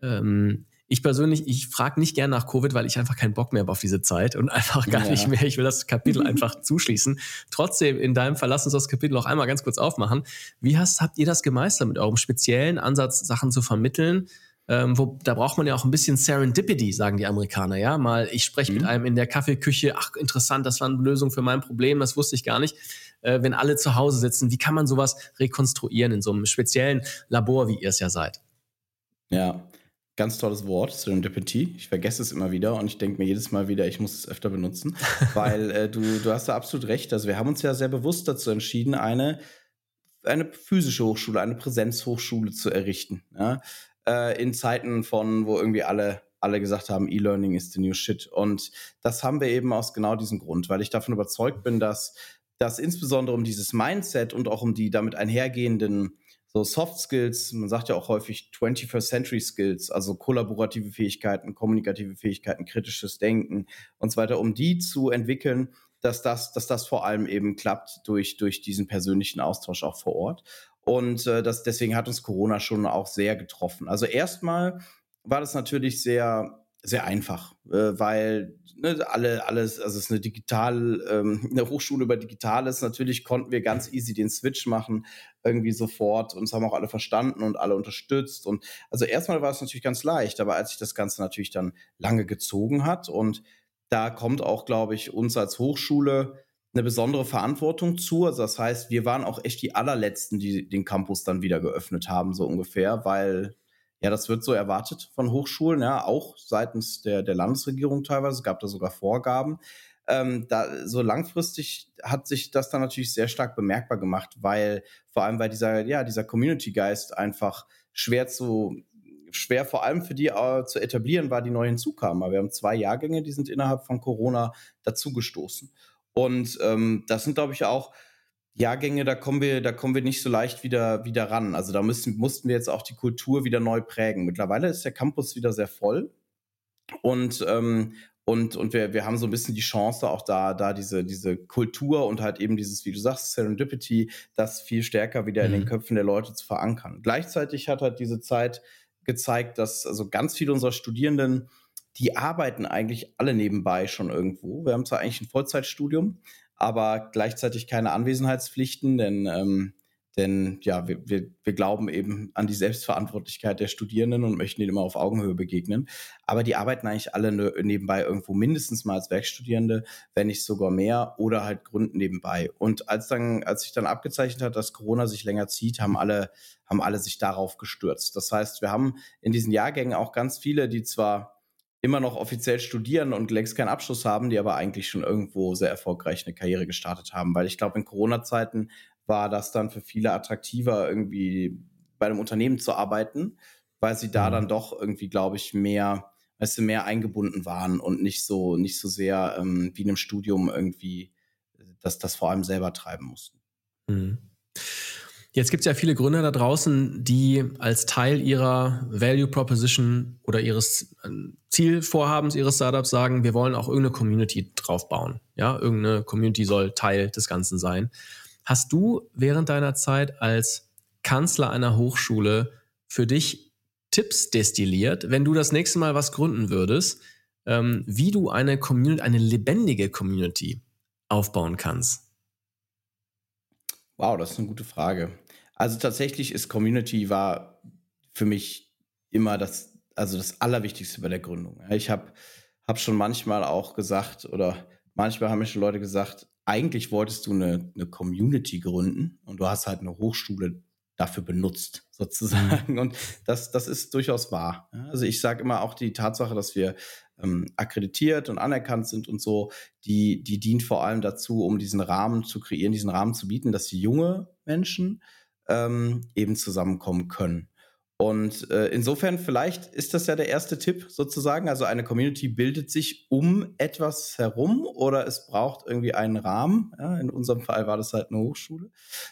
Ähm, ich persönlich, ich frage nicht gern nach Covid, weil ich einfach keinen Bock mehr habe auf diese Zeit und einfach gar ja. nicht mehr. Ich will das Kapitel einfach zuschließen. Trotzdem, in deinem Fall, lass uns das Kapitel auch einmal ganz kurz aufmachen. Wie hast, habt ihr das gemeistert, mit eurem speziellen Ansatz, Sachen zu vermitteln? Ähm, wo, da braucht man ja auch ein bisschen Serendipity, sagen die Amerikaner, ja. Mal, ich spreche mhm. mit einem in der Kaffeeküche, ach, interessant, das war eine Lösung für mein Problem, das wusste ich gar nicht. Äh, wenn alle zu Hause sitzen, wie kann man sowas rekonstruieren in so einem speziellen Labor, wie ihr es ja seid? Ja, ganz tolles Wort, Serendipity. Ich vergesse es immer wieder und ich denke mir jedes Mal wieder, ich muss es öfter benutzen, weil äh, du, du hast da absolut recht. Also wir haben uns ja sehr bewusst dazu entschieden, eine, eine physische Hochschule, eine Präsenzhochschule zu errichten. Ja? Äh, in Zeiten von, wo irgendwie alle alle gesagt haben, E-Learning ist the new shit. Und das haben wir eben aus genau diesem Grund, weil ich davon überzeugt bin, dass dass insbesondere um dieses Mindset und auch um die damit einhergehenden so Soft Skills, man sagt ja auch häufig 21st Century Skills, also kollaborative Fähigkeiten, kommunikative Fähigkeiten, kritisches Denken und so weiter, um die zu entwickeln, dass das, dass das vor allem eben klappt durch, durch diesen persönlichen Austausch auch vor Ort. Und äh, das, deswegen hat uns Corona schon auch sehr getroffen. Also erstmal war das natürlich sehr sehr einfach, äh, weil ne, alle, alles, also es ist eine digital, ähm, eine Hochschule über Digitales. Natürlich konnten wir ganz easy den Switch machen, irgendwie sofort. Uns haben auch alle verstanden und alle unterstützt. Und also erstmal war es natürlich ganz leicht, aber als sich das Ganze natürlich dann lange gezogen hat und da kommt auch, glaube ich, uns als Hochschule eine besondere Verantwortung zu. Also das heißt, wir waren auch echt die allerletzten, die den Campus dann wieder geöffnet haben, so ungefähr, weil ja, das wird so erwartet von Hochschulen, ja, auch seitens der, der Landesregierung teilweise. Es gab da sogar Vorgaben. Ähm, da, so langfristig hat sich das dann natürlich sehr stark bemerkbar gemacht, weil vor allem, weil dieser, ja, dieser Community-Geist einfach schwer zu, schwer vor allem für die äh, zu etablieren war, die neu hinzukamen. wir haben zwei Jahrgänge, die sind innerhalb von Corona dazugestoßen. Und ähm, das sind, glaube ich, auch Jahrgänge, da kommen wir, da kommen wir nicht so leicht wieder, wieder ran. Also da müssen, mussten wir jetzt auch die Kultur wieder neu prägen. Mittlerweile ist der Campus wieder sehr voll. Und, ähm, und, und wir, wir haben so ein bisschen die Chance, auch da, da diese, diese Kultur und halt eben dieses, wie du sagst, Serendipity, das viel stärker wieder mhm. in den mhm. Köpfen der Leute zu verankern. Gleichzeitig hat halt diese Zeit gezeigt, dass also ganz viele unserer Studierenden, die arbeiten eigentlich alle nebenbei schon irgendwo. Wir haben zwar eigentlich ein Vollzeitstudium, aber gleichzeitig keine Anwesenheitspflichten, denn, ähm, denn ja, wir, wir, wir glauben eben an die Selbstverantwortlichkeit der Studierenden und möchten ihnen immer auf Augenhöhe begegnen. Aber die arbeiten eigentlich alle nebenbei irgendwo mindestens mal als Werkstudierende, wenn nicht sogar mehr, oder halt gründen nebenbei. Und als dann, als sich dann abgezeichnet hat, dass Corona sich länger zieht, haben alle, haben alle sich darauf gestürzt. Das heißt, wir haben in diesen Jahrgängen auch ganz viele, die zwar immer noch offiziell studieren und längst keinen Abschluss haben, die aber eigentlich schon irgendwo sehr erfolgreich eine Karriere gestartet haben. Weil ich glaube, in Corona-Zeiten war das dann für viele attraktiver, irgendwie bei einem Unternehmen zu arbeiten, weil sie da mhm. dann doch irgendwie, glaube ich, mehr, weißt du, mehr eingebunden waren und nicht so, nicht so sehr ähm, wie in einem Studium irgendwie das, das vor allem selber treiben mussten. Mhm. Jetzt gibt es ja viele Gründer da draußen, die als Teil ihrer Value Proposition oder ihres äh, Zielvorhabens ihres Startups sagen, wir wollen auch irgendeine Community draufbauen. Ja, irgendeine Community soll Teil des Ganzen sein. Hast du während deiner Zeit als Kanzler einer Hochschule für dich Tipps destilliert, wenn du das nächste Mal was gründen würdest, ähm, wie du eine Community, eine lebendige Community aufbauen kannst? Wow, das ist eine gute Frage. Also tatsächlich ist Community war für mich immer das, also das Allerwichtigste bei der Gründung. Ich habe hab schon manchmal auch gesagt oder manchmal haben mir schon Leute gesagt, eigentlich wolltest du eine, eine Community gründen und du hast halt eine Hochschule dafür benutzt, sozusagen. Mhm. Und das, das ist durchaus wahr. Also ich sage immer auch die Tatsache, dass wir ähm, akkreditiert und anerkannt sind und so, die, die dient vor allem dazu, um diesen Rahmen zu kreieren, diesen Rahmen zu bieten, dass junge Menschen ähm, eben zusammenkommen können. Und äh, insofern, vielleicht ist das ja der erste Tipp sozusagen. Also eine Community bildet sich um etwas herum oder es braucht irgendwie einen Rahmen. Ja, in unserem Fall war das halt eine Hochschule.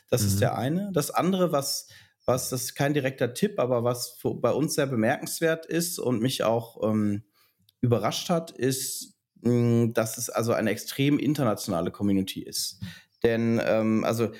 Das mhm. ist der eine. Das andere, was, was, das ist kein direkter Tipp, aber was für, bei uns sehr bemerkenswert ist und mich auch ähm, überrascht hat, ist, mh, dass es also eine extrem internationale Community ist. Denn ähm, also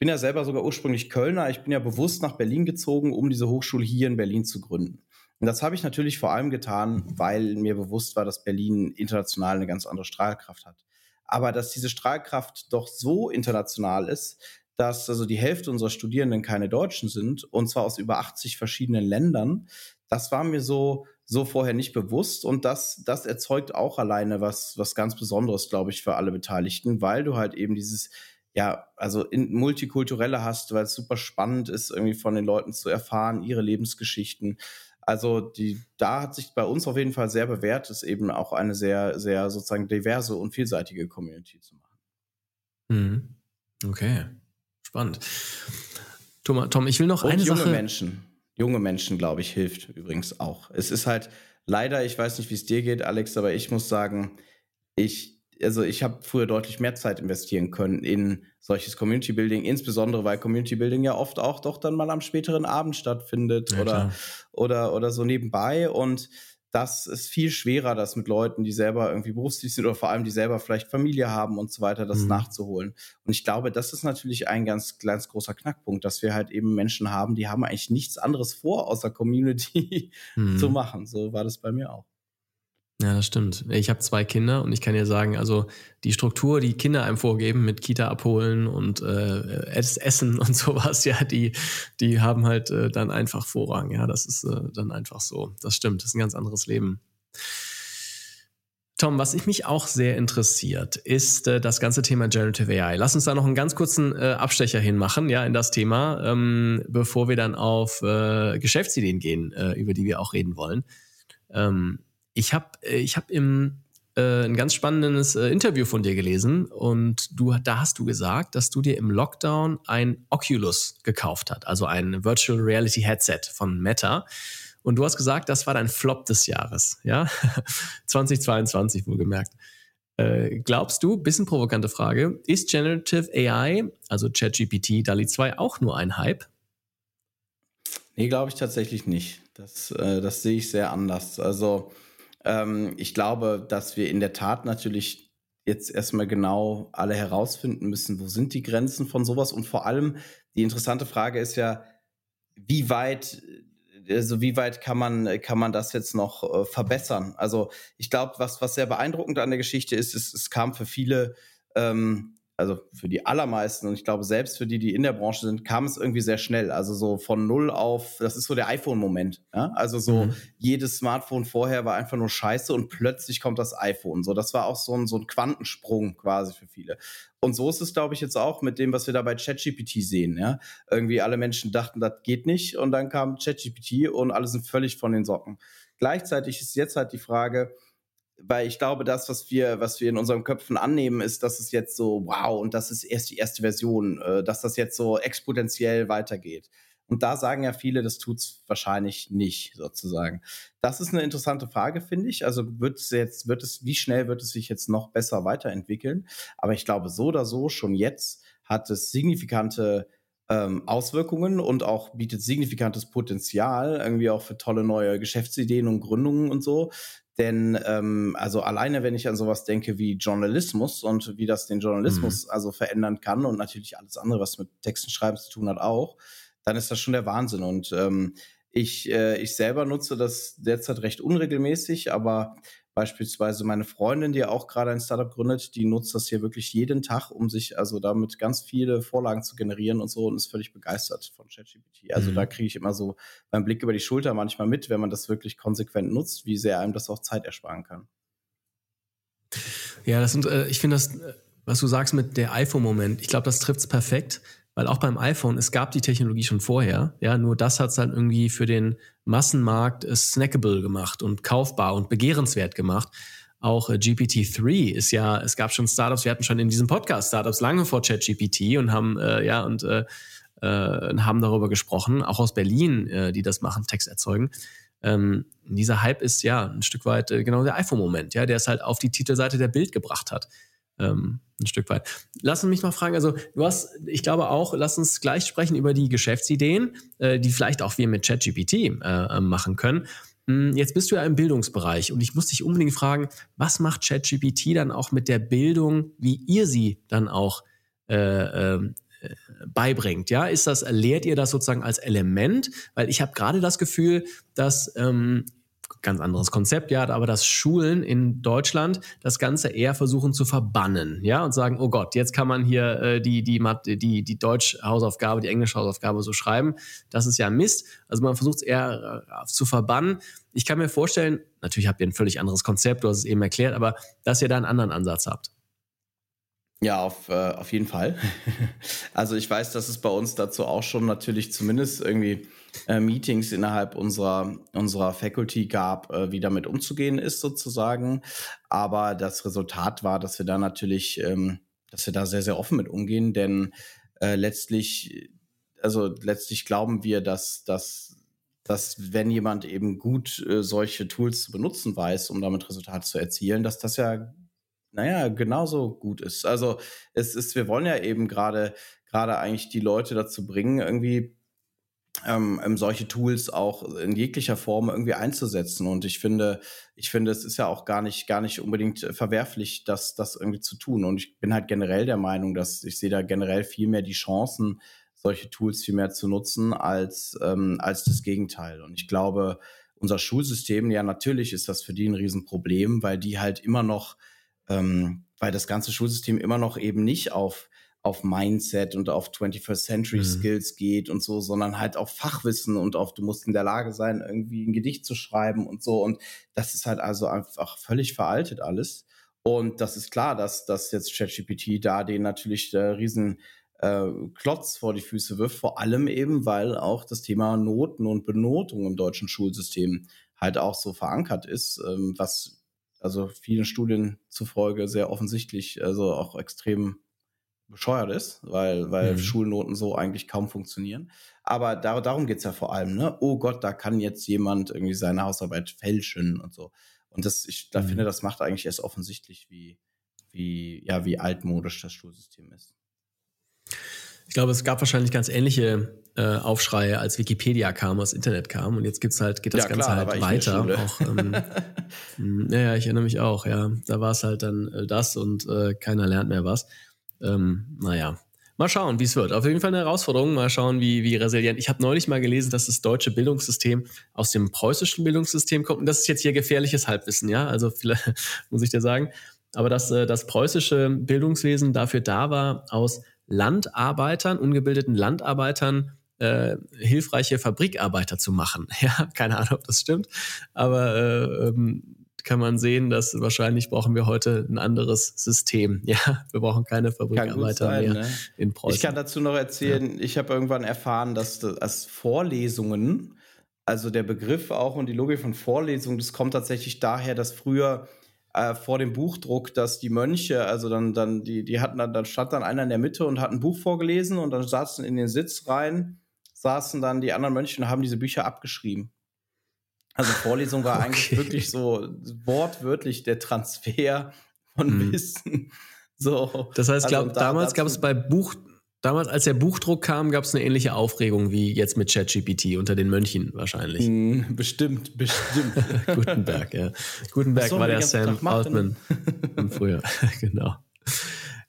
bin ja selber sogar ursprünglich Kölner. Ich bin ja bewusst nach Berlin gezogen, um diese Hochschule hier in Berlin zu gründen. Und das habe ich natürlich vor allem getan, weil mir bewusst war, dass Berlin international eine ganz andere Strahlkraft hat. Aber dass diese Strahlkraft doch so international ist, dass also die Hälfte unserer Studierenden keine Deutschen sind, und zwar aus über 80 verschiedenen Ländern, das war mir so, so vorher nicht bewusst. Und das, das erzeugt auch alleine was, was ganz Besonderes, glaube ich, für alle Beteiligten, weil du halt eben dieses, ja, also in multikulturelle hast, weil es super spannend ist, irgendwie von den Leuten zu erfahren, ihre Lebensgeschichten. Also die, da hat sich bei uns auf jeden Fall sehr bewährt, es eben auch eine sehr, sehr sozusagen diverse und vielseitige Community zu machen. Mhm. Okay, spannend. Tom, Tom ich will noch und eine junge Sache. Menschen, junge Menschen, glaube ich, hilft übrigens auch. Es ist halt leider, ich weiß nicht, wie es dir geht, Alex, aber ich muss sagen, ich also ich habe früher deutlich mehr Zeit investieren können in solches Community Building, insbesondere weil Community Building ja oft auch doch dann mal am späteren Abend stattfindet ja, oder, oder, oder so nebenbei. Und das ist viel schwerer, das mit Leuten, die selber irgendwie berufstätig sind oder vor allem die selber vielleicht Familie haben und so weiter, das mhm. nachzuholen. Und ich glaube, das ist natürlich ein ganz, ganz großer Knackpunkt, dass wir halt eben Menschen haben, die haben eigentlich nichts anderes vor, außer Community mhm. zu machen. So war das bei mir auch. Ja, das stimmt. Ich habe zwei Kinder und ich kann dir sagen, also die Struktur, die Kinder einem vorgeben mit Kita abholen und äh, Essen und sowas, ja, die, die haben halt äh, dann einfach Vorrang. Ja, das ist äh, dann einfach so. Das stimmt. Das ist ein ganz anderes Leben. Tom, was mich auch sehr interessiert, ist äh, das ganze Thema Generative AI. Lass uns da noch einen ganz kurzen äh, Abstecher hinmachen, ja, in das Thema, ähm, bevor wir dann auf äh, Geschäftsideen gehen, äh, über die wir auch reden wollen. Ähm, ich habe äh, ich hab im äh, ein ganz spannendes äh, Interview von dir gelesen und du, da hast du gesagt, dass du dir im Lockdown ein Oculus gekauft hast, also ein Virtual Reality Headset von Meta. Und du hast gesagt, das war dein Flop des Jahres, ja? 2022 wohlgemerkt. Äh, glaubst du, bisschen provokante Frage, ist Generative AI, also ChatGPT, DALI 2 auch nur ein Hype? Nee, glaube ich tatsächlich nicht. Das, äh, das sehe ich sehr anders. Also ähm, ich glaube, dass wir in der Tat natürlich jetzt erstmal genau alle herausfinden müssen, wo sind die Grenzen von sowas und vor allem die interessante Frage ist ja, wie weit also wie weit kann man kann man das jetzt noch äh, verbessern? Also ich glaube, was was sehr beeindruckend an der Geschichte ist, ist es kam für viele ähm, also für die allermeisten und ich glaube selbst für die, die in der Branche sind, kam es irgendwie sehr schnell. Also so von null auf, das ist so der iPhone-Moment. Ja? Also so mhm. jedes Smartphone vorher war einfach nur scheiße und plötzlich kommt das iPhone. So, das war auch so ein, so ein Quantensprung quasi für viele. Und so ist es, glaube ich, jetzt auch mit dem, was wir da bei ChatGPT sehen. Ja? Irgendwie alle Menschen dachten, das geht nicht und dann kam ChatGPT und alle sind völlig von den Socken. Gleichzeitig ist jetzt halt die Frage, weil ich glaube, das, was wir, was wir in unseren Köpfen annehmen, ist, dass es jetzt so, wow, und das ist erst die erste Version, äh, dass das jetzt so exponentiell weitergeht. Und da sagen ja viele, das tut's wahrscheinlich nicht, sozusagen. Das ist eine interessante Frage, finde ich. Also wird es jetzt, wird es, wie schnell wird es sich jetzt noch besser weiterentwickeln? Aber ich glaube, so oder so, schon jetzt hat es signifikante ähm, Auswirkungen und auch bietet signifikantes Potenzial, irgendwie auch für tolle neue Geschäftsideen und Gründungen und so. Denn ähm, also alleine, wenn ich an sowas denke wie Journalismus und wie das den Journalismus mhm. also verändern kann und natürlich alles andere, was mit Texten schreiben zu tun hat, auch, dann ist das schon der Wahnsinn. Und ähm, ich, äh, ich selber nutze das derzeit recht unregelmäßig, aber Beispielsweise meine Freundin, die auch gerade ein Startup gründet, die nutzt das hier wirklich jeden Tag, um sich also damit ganz viele Vorlagen zu generieren und so und ist völlig begeistert von ChatGPT. Also mhm. da kriege ich immer so beim Blick über die Schulter manchmal mit, wenn man das wirklich konsequent nutzt, wie sehr einem das auch Zeit ersparen kann. Ja, das sind, äh, ich finde das, äh, was du sagst mit der iPhone-Moment, ich glaube, das trifft es perfekt. Weil auch beim iPhone, es gab die Technologie schon vorher, ja, nur das hat es halt irgendwie für den Massenmarkt äh, snackable gemacht und kaufbar und begehrenswert gemacht. Auch äh, GPT-3 ist ja, es gab schon Startups, wir hatten schon in diesem Podcast Startups lange vor ChatGPT und haben, äh, ja, und äh, äh, haben darüber gesprochen, auch aus Berlin, äh, die das machen, Text erzeugen. Ähm, dieser Hype ist ja ein Stück weit genau der iPhone-Moment, ja, der es halt auf die Titelseite der Bild gebracht hat ähm, ein Stück weit. Lass mich mal fragen, also du hast, ich glaube auch, lass uns gleich sprechen über die Geschäftsideen, äh, die vielleicht auch wir mit ChatGPT äh, äh, machen können. Hm, jetzt bist du ja im Bildungsbereich und ich muss dich unbedingt fragen, was macht ChatGPT dann auch mit der Bildung, wie ihr sie dann auch äh, ähm, äh, beibringt. Ja, ist das, lehrt ihr das sozusagen als Element? Weil ich habe gerade das Gefühl, dass ähm, ganz anderes Konzept, ja, aber dass Schulen in Deutschland das Ganze eher versuchen zu verbannen, ja, und sagen, oh Gott, jetzt kann man hier äh, die, die, die, die Deutsch-Hausaufgabe, die Englisch-Hausaufgabe so schreiben. Das ist ja Mist. Also man versucht es eher äh, zu verbannen. Ich kann mir vorstellen, natürlich habt ihr ein völlig anderes Konzept, du hast es eben erklärt, aber dass ihr da einen anderen Ansatz habt. Ja, auf, äh, auf jeden Fall. also ich weiß, dass es bei uns dazu auch schon natürlich zumindest irgendwie äh, Meetings innerhalb unserer, unserer Faculty gab, äh, wie damit umzugehen ist sozusagen. Aber das Resultat war, dass wir da natürlich, ähm, dass wir da sehr, sehr offen mit umgehen, denn äh, letztlich, also letztlich glauben wir, dass, dass dass wenn jemand eben gut äh, solche Tools zu benutzen weiß, um damit Resultate zu erzielen, dass das ja naja, genauso gut ist. Also es ist, wir wollen ja eben gerade gerade eigentlich die Leute dazu bringen, irgendwie ähm, ähm, solche Tools auch in jeglicher Form irgendwie einzusetzen. Und ich finde, ich finde, es ist ja auch gar nicht, gar nicht unbedingt verwerflich, das, das irgendwie zu tun. Und ich bin halt generell der Meinung, dass ich sehe da generell viel mehr die Chancen, solche Tools viel mehr zu nutzen als, ähm, als das Gegenteil. Und ich glaube, unser Schulsystem, ja, natürlich ist das für die ein Riesenproblem, weil die halt immer noch ähm, weil das ganze Schulsystem immer noch eben nicht auf auf Mindset und auf 21st Century mhm. Skills geht und so, sondern halt auf Fachwissen und auf, du musst in der Lage sein, irgendwie ein Gedicht zu schreiben und so. Und das ist halt also einfach völlig veraltet alles. Und das ist klar, dass, dass jetzt ChatGPT da den natürlich der riesen äh, Klotz vor die Füße wirft, vor allem eben, weil auch das Thema Noten und Benotung im deutschen Schulsystem halt auch so verankert ist, ähm, was also vielen Studien zufolge sehr offensichtlich, also auch extrem bescheuert ist, weil, weil mhm. Schulnoten so eigentlich kaum funktionieren. Aber da, darum geht's ja vor allem, ne? Oh Gott, da kann jetzt jemand irgendwie seine Hausarbeit fälschen und so. Und das, ich da mhm. finde, das macht eigentlich erst offensichtlich, wie, wie, ja, wie altmodisch das Schulsystem ist. Ich glaube, es gab wahrscheinlich ganz ähnliche äh, Aufschreie, als Wikipedia kam, als Internet kam. Und jetzt gibt's halt, geht das ja, Ganze klar, halt weiter. Auch, ähm, hm, ja, ja, ich erinnere mich auch, ja. Da war es halt dann äh, das und äh, keiner lernt mehr was. Ähm, naja. Mal schauen, wie es wird. Auf jeden Fall eine Herausforderung. Mal schauen, wie, wie resilient. Ich habe neulich mal gelesen, dass das deutsche Bildungssystem aus dem preußischen Bildungssystem kommt. Und das ist jetzt hier gefährliches Halbwissen, ja. Also vielleicht muss ich dir sagen. Aber dass äh, das preußische Bildungswesen dafür da war, aus Landarbeitern, ungebildeten Landarbeitern äh, hilfreiche Fabrikarbeiter zu machen. Ja, keine Ahnung, ob das stimmt, aber äh, ähm, kann man sehen, dass wahrscheinlich brauchen wir heute ein anderes System. Ja, wir brauchen keine Fabrikarbeiter sein, mehr ne? in Preußen. Ich kann dazu noch erzählen, ja. ich habe irgendwann erfahren, dass das Vorlesungen, also der Begriff auch und die Logik von Vorlesungen, das kommt tatsächlich daher, dass früher äh, vor dem Buchdruck, dass die Mönche, also dann, dann, die, die hatten dann, dann stand dann einer in der Mitte und hat ein Buch vorgelesen und dann saßen in den Sitz rein saßen dann die anderen Mönche und haben diese Bücher abgeschrieben. Also Vorlesung war okay. eigentlich wirklich so wortwörtlich der Transfer von mhm. Wissen. So. Das heißt, also, glaub, da, damals gab es bei Buch, damals als der Buchdruck kam, gab es eine ähnliche Aufregung wie jetzt mit ChatGPT unter den Mönchen wahrscheinlich. Mm, bestimmt, bestimmt. Gutenberg, ja. Gutenberg war der Sam Altman von früher, genau.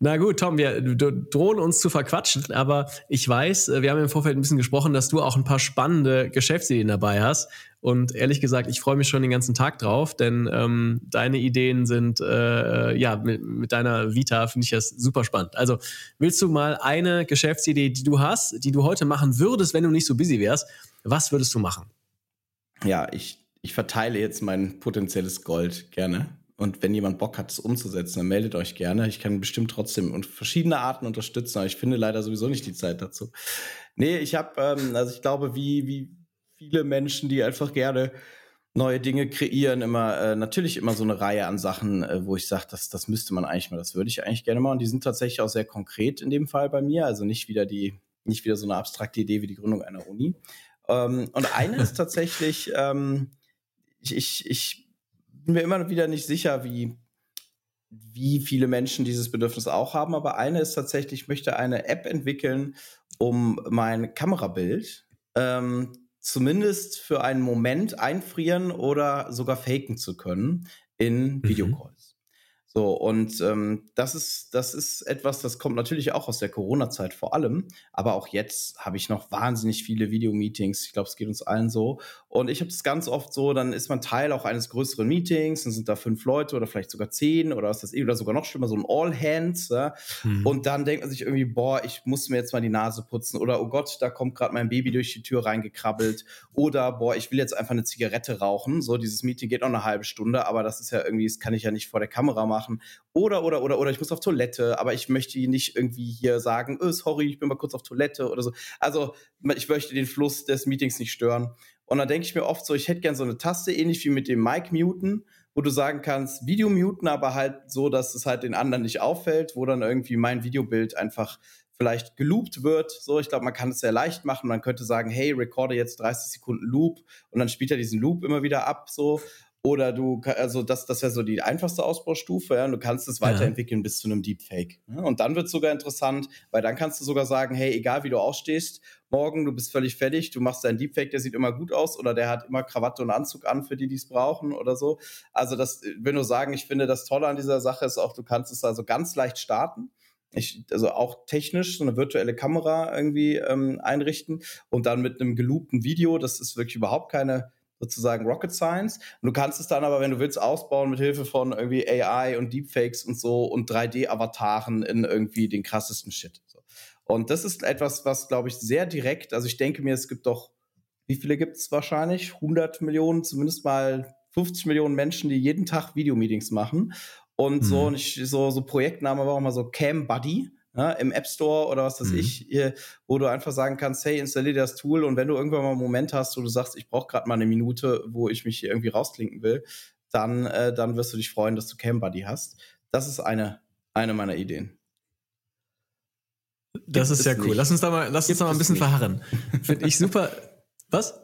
Na gut, Tom, wir drohen uns zu verquatschen, aber ich weiß, äh, wir haben im Vorfeld ein bisschen gesprochen, dass du auch ein paar spannende Geschäftsideen dabei hast. Und ehrlich gesagt, ich freue mich schon den ganzen Tag drauf, denn ähm, deine Ideen sind, äh, ja, mit, mit deiner Vita finde ich das super spannend. Also willst du mal eine Geschäftsidee, die du hast, die du heute machen würdest, wenn du nicht so busy wärst, was würdest du machen? Ja, ich, ich verteile jetzt mein potenzielles Gold gerne. Und wenn jemand Bock hat, es umzusetzen, dann meldet euch gerne. Ich kann bestimmt trotzdem und verschiedene Arten unterstützen, aber ich finde leider sowieso nicht die Zeit dazu. Nee, ich habe, ähm, also ich glaube, wie, wie viele Menschen, die einfach gerne neue Dinge kreieren, immer äh, natürlich immer so eine Reihe an Sachen, äh, wo ich sage, das, das müsste man eigentlich mal, das würde ich eigentlich gerne mal. Und die sind tatsächlich auch sehr konkret in dem Fall bei mir. Also nicht wieder die, nicht wieder so eine abstrakte Idee wie die Gründung einer Uni. Ähm, und eine ist tatsächlich, ähm, ich, ich, ich bin mir immer wieder nicht sicher, wie, wie viele Menschen dieses Bedürfnis auch haben. Aber eine ist tatsächlich, ich möchte eine App entwickeln, um mein Kamerabild ähm, zumindest für einen Moment einfrieren oder sogar faken zu können in mhm. So, und ähm, das ist, das ist etwas, das kommt natürlich auch aus der Corona-Zeit vor allem, aber auch jetzt habe ich noch wahnsinnig viele Videomeetings. Ich glaube, es geht uns allen so. Und ich habe das ganz oft so, dann ist man Teil auch eines größeren Meetings, dann sind da fünf Leute oder vielleicht sogar zehn oder was das eh, oder sogar noch schlimmer, so ein All-Hands. Ja? Mhm. Und dann denkt man sich irgendwie, boah, ich muss mir jetzt mal die Nase putzen oder oh Gott, da kommt gerade mein Baby durch die Tür reingekrabbelt oder boah, ich will jetzt einfach eine Zigarette rauchen. So, dieses Meeting geht noch eine halbe Stunde, aber das ist ja irgendwie, das kann ich ja nicht vor der Kamera machen machen. Oder, oder, oder, oder ich muss auf Toilette, aber ich möchte nicht irgendwie hier sagen, oh, sorry, ich bin mal kurz auf Toilette oder so. Also ich möchte den Fluss des Meetings nicht stören. Und dann denke ich mir oft so, ich hätte gern so eine Taste, ähnlich wie mit dem Mic muten, wo du sagen kannst, Video muten, aber halt so, dass es halt den anderen nicht auffällt, wo dann irgendwie mein Videobild einfach vielleicht geloopt wird. So, ich glaube, man kann es sehr leicht machen. Man könnte sagen, hey, recorde jetzt 30 Sekunden Loop und dann spielt er diesen Loop immer wieder ab. So. Oder du, also das, das wäre so die einfachste Ausbaustufe, ja. Und du kannst es weiterentwickeln ja. bis zu einem Deepfake. Ja? Und dann wird es sogar interessant, weil dann kannst du sogar sagen, hey, egal wie du ausstehst, morgen, du bist völlig fertig, du machst deinen Deepfake, der sieht immer gut aus oder der hat immer Krawatte und Anzug an für die, die es brauchen oder so. Also das will nur sagen, ich finde, das Tolle an dieser Sache ist auch, du kannst es also ganz leicht starten ich, also auch technisch so eine virtuelle Kamera irgendwie ähm, einrichten und dann mit einem geloopten Video, das ist wirklich überhaupt keine sozusagen Rocket Science. Und du kannst es dann aber, wenn du willst, ausbauen mit Hilfe von irgendwie AI und Deepfakes und so und 3D-Avataren in irgendwie den krassesten Shit. Und das ist etwas, was, glaube ich, sehr direkt, also ich denke mir, es gibt doch, wie viele gibt es wahrscheinlich? 100 Millionen, zumindest mal 50 Millionen Menschen, die jeden Tag Videomeetings machen. Und mhm. so, und ich, so, so Projektname war auch mal so Cam Buddy. Ja, im App Store oder was weiß mhm. ich, wo du einfach sagen kannst, hey, installier das Tool und wenn du irgendwann mal einen Moment hast, wo du sagst, ich brauche gerade mal eine Minute, wo ich mich hier irgendwie rausklinken will, dann, äh, dann wirst du dich freuen, dass du Cam Buddy hast. Das ist eine, eine meiner Ideen. Das Gibt ist ja cool. Nicht. Lass uns da mal, lass uns da mal ein bisschen verharren. Finde ich super. Was?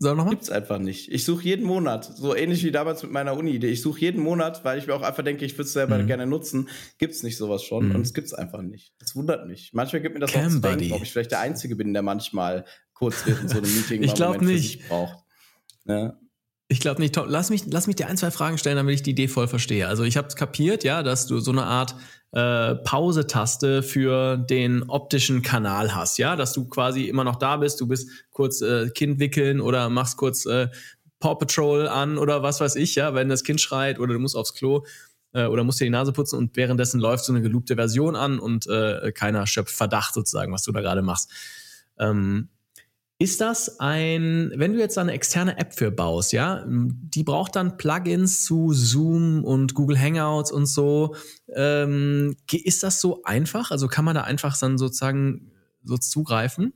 Sag nochmal? Gibt's einfach nicht. Ich suche jeden Monat, so ähnlich wie damals mit meiner Uni-Idee. Ich suche jeden Monat, weil ich mir auch einfach denke, ich würde es selber mhm. gerne nutzen. Gibt's nicht sowas schon mhm. und es gibt's einfach nicht. Das wundert mich. Manchmal gibt mir das Cam auch zu denken, ob ich vielleicht der Einzige bin, der manchmal kurz während so einem Meeting ich glaube nicht braucht. Ja. Ich glaube nicht. Tom, lass mich, lass mich dir ein, zwei Fragen stellen, damit ich die Idee voll verstehe. Also ich habe kapiert, ja, dass du so eine Art äh, Pause-Taste für den optischen Kanal hast, ja, dass du quasi immer noch da bist, du bist kurz äh, Kind wickeln oder machst kurz äh, Paw Patrol an oder was weiß ich, ja, wenn das Kind schreit oder du musst aufs Klo äh, oder musst dir die Nase putzen und währenddessen läuft so eine gelobte Version an und äh, keiner schöpft Verdacht sozusagen, was du da gerade machst. Ähm, ist das ein, wenn du jetzt eine externe App für baust, ja, die braucht dann Plugins zu Zoom und Google Hangouts und so. Ähm, ist das so einfach? Also kann man da einfach dann sozusagen so zugreifen?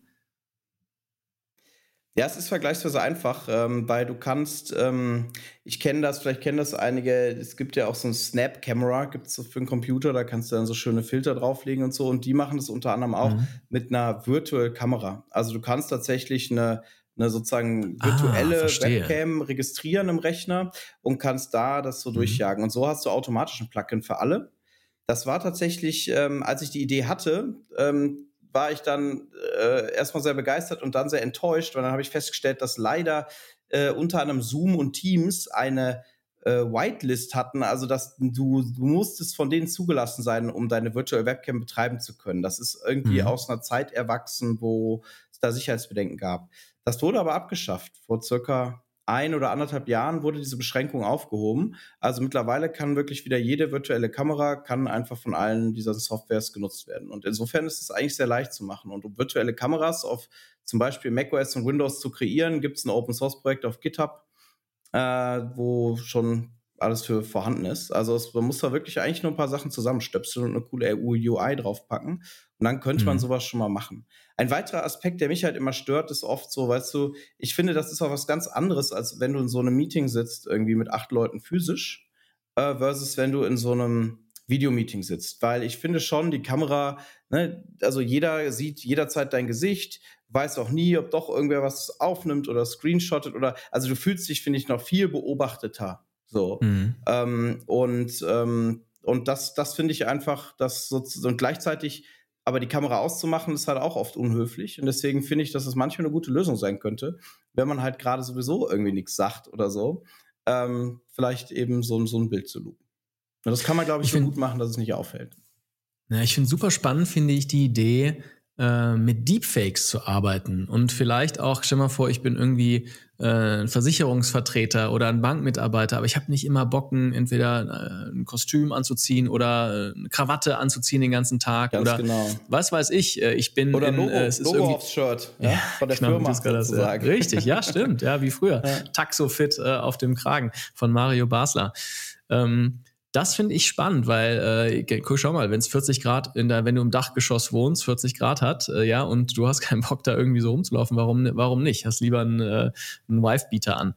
Ja, es ist vergleichsweise einfach, ähm, weil du kannst, ähm, ich kenne das, vielleicht kennen das einige, es gibt ja auch so ein Snap-Camera, gibt es so für einen Computer, da kannst du dann so schöne Filter drauflegen und so und die machen das unter anderem auch mhm. mit einer virtuellen Kamera. Also du kannst tatsächlich eine, eine sozusagen ah, virtuelle ah, Webcam registrieren im Rechner und kannst da das so mhm. durchjagen. Und so hast du automatisch ein Plugin für alle. Das war tatsächlich, ähm, als ich die Idee hatte, ähm, war ich dann äh, erstmal sehr begeistert und dann sehr enttäuscht, weil dann habe ich festgestellt, dass leider äh, unter anderem Zoom und Teams eine äh, Whitelist hatten, also dass du, du musstest von denen zugelassen sein, um deine Virtual Webcam betreiben zu können. Das ist irgendwie mhm. aus einer Zeit erwachsen, wo es da Sicherheitsbedenken gab. Das wurde aber abgeschafft vor circa ein oder anderthalb Jahren wurde diese Beschränkung aufgehoben. Also mittlerweile kann wirklich wieder jede virtuelle Kamera kann einfach von allen dieser Softwares genutzt werden. Und insofern ist es eigentlich sehr leicht zu machen. Und um virtuelle Kameras auf zum Beispiel macOS und Windows zu kreieren, gibt es ein Open Source Projekt auf GitHub, äh, wo schon alles für vorhanden ist. Also es, man muss da wirklich eigentlich nur ein paar Sachen zusammenstöpseln und eine coole UI draufpacken. Und dann könnte mhm. man sowas schon mal machen. Ein weiterer Aspekt, der mich halt immer stört, ist oft so, weißt du, ich finde, das ist auch was ganz anderes, als wenn du in so einem Meeting sitzt, irgendwie mit acht Leuten physisch, äh, versus wenn du in so einem Videomeeting sitzt. Weil ich finde schon, die Kamera, ne, also jeder sieht jederzeit dein Gesicht, weiß auch nie, ob doch irgendwer was aufnimmt oder screenshottet oder, also du fühlst dich, finde ich, noch viel beobachteter so. Mhm. Ähm, und, ähm, und das, das finde ich einfach, dass so, und gleichzeitig aber die Kamera auszumachen, ist halt auch oft unhöflich. Und deswegen finde ich, dass es manchmal eine gute Lösung sein könnte, wenn man halt gerade sowieso irgendwie nichts sagt oder so, ähm, vielleicht eben so, so ein Bild zu loopen. Und das kann man, glaube ich, ich so gut machen, dass es nicht auffällt. Ja, ich finde super spannend, finde ich die Idee, äh, mit Deepfakes zu arbeiten und vielleicht auch, stell mal vor, ich bin irgendwie äh, ein Versicherungsvertreter oder ein Bankmitarbeiter, aber ich habe nicht immer Bocken, entweder äh, ein Kostüm anzuziehen oder eine Krawatte anzuziehen den ganzen Tag Ganz oder genau. was weiß ich. Ich bin oder in, Logo, äh, es ist Logo irgendwie, aufs Shirt ja, von der genau, Firma sozusagen. Richtig, ja, stimmt, ja, wie früher. Ja. Taxofit äh, auf dem Kragen von Mario Basler. Ähm, Das finde ich spannend, weil, äh, guck, schau mal, wenn es 40 Grad in der, wenn du im Dachgeschoss wohnst, 40 Grad hat, äh, ja, und du hast keinen Bock da irgendwie so rumzulaufen, warum, warum nicht? Hast lieber einen, äh, einen Wife-Beater an.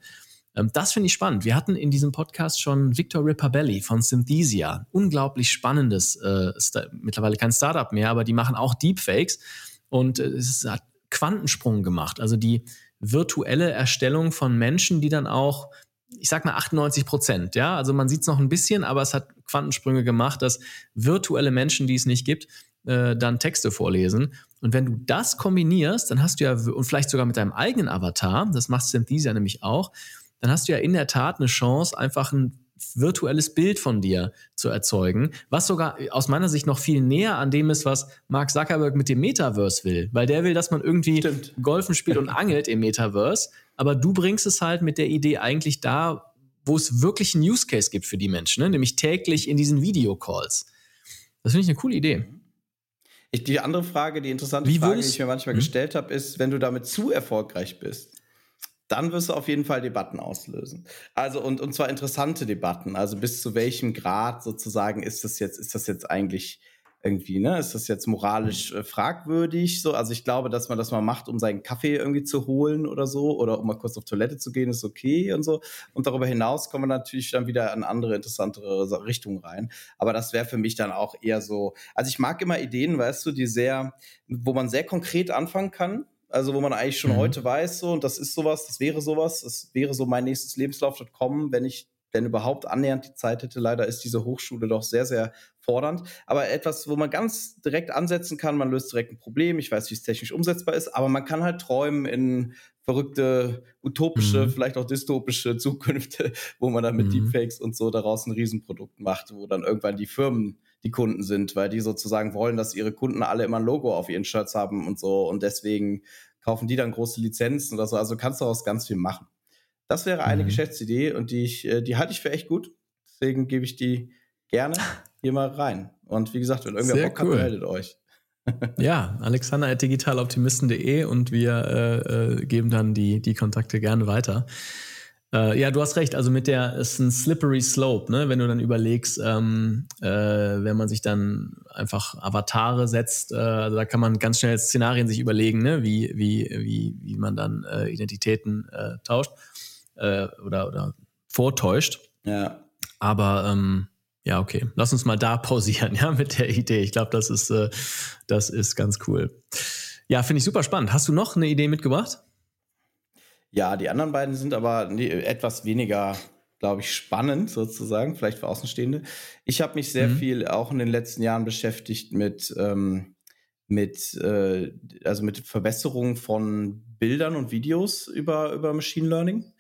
Ähm, das finde ich spannend. Wir hatten in diesem Podcast schon Victor Ripabelli von Synthesia. Unglaublich spannendes, äh, mittlerweile kein Startup mehr, aber die machen auch Deepfakes und äh, es hat Quantensprung gemacht. Also die virtuelle Erstellung von Menschen, die dann auch ich sag mal 98 Prozent, ja. Also man sieht es noch ein bisschen, aber es hat Quantensprünge gemacht, dass virtuelle Menschen, die es nicht gibt, äh, dann Texte vorlesen. Und wenn du das kombinierst, dann hast du ja, und vielleicht sogar mit deinem eigenen Avatar, das macht Synthesia nämlich auch, dann hast du ja in der Tat eine Chance, einfach ein virtuelles Bild von dir zu erzeugen, was sogar aus meiner Sicht noch viel näher an dem ist, was Mark Zuckerberg mit dem Metaverse will, weil der will, dass man irgendwie Stimmt. Golfen spielt und angelt im Metaverse aber du bringst es halt mit der Idee eigentlich da, wo es wirklich einen Use Case gibt für die Menschen, ne? nämlich täglich in diesen Videocalls. Das finde ich eine coole Idee. Ich, die andere Frage, die interessante Wie Frage, die ich mir manchmal hm? gestellt habe, ist, wenn du damit zu erfolgreich bist, dann wirst du auf jeden Fall Debatten auslösen. Also und, und zwar interessante Debatten. Also bis zu welchem Grad sozusagen ist das jetzt, ist das jetzt eigentlich irgendwie, ne? Ist das jetzt moralisch äh, fragwürdig? So, also ich glaube, dass man das mal macht, um seinen Kaffee irgendwie zu holen oder so, oder um mal kurz auf Toilette zu gehen, ist okay und so. Und darüber hinaus kommen wir natürlich dann wieder in andere interessantere Richtungen rein. Aber das wäre für mich dann auch eher so. Also ich mag immer Ideen, weißt du, die sehr, wo man sehr konkret anfangen kann. Also wo man eigentlich schon mhm. heute weiß, so, und das ist sowas, das wäre sowas, das wäre so mein nächstes Lebenslauf.com, wenn ich denn überhaupt annähernd die Zeit hätte. Leider ist diese Hochschule doch sehr, sehr fordernd. Aber etwas, wo man ganz direkt ansetzen kann, man löst direkt ein Problem. Ich weiß, wie es technisch umsetzbar ist, aber man kann halt träumen in verrückte, utopische, mhm. vielleicht auch dystopische Zukünfte, wo man dann mit mhm. Deepfakes und so daraus ein Riesenprodukt macht, wo dann irgendwann die Firmen die Kunden sind, weil die sozusagen wollen, dass ihre Kunden alle immer ein Logo auf ihren Shirts haben und so und deswegen kaufen die dann große Lizenzen oder so. Also kannst du daraus ganz viel machen. Das wäre eine mhm. Geschäftsidee und die ich, äh, die halte ich für echt gut. Deswegen gebe ich die gerne hier mal rein. Und wie gesagt, wenn irgendwer Sehr Bock cool. hat, meldet euch. ja, alexander.digitaloptimisten.de und wir äh, äh, geben dann die, die Kontakte gerne weiter. Äh, ja, du hast recht. Also mit der ist ein slippery slope, ne? Wenn du dann überlegst, ähm, äh, wenn man sich dann einfach Avatare setzt, äh, also da kann man ganz schnell Szenarien sich überlegen, ne? Wie wie wie wie man dann äh, Identitäten tauscht äh, oder, oder vortäuscht. Ja. Aber ähm, ja, okay. Lass uns mal da pausieren, ja, mit der Idee. Ich glaube, das ist, äh, das ist ganz cool. Ja, finde ich super spannend. Hast du noch eine Idee mitgebracht? Ja, die anderen beiden sind aber nee, etwas weniger, glaube ich, spannend sozusagen, vielleicht für Außenstehende. Ich habe mich sehr mhm. viel auch in den letzten Jahren beschäftigt mit, ähm, mit, äh, also mit Verbesserung von Bildern und Videos über, über Machine Learning.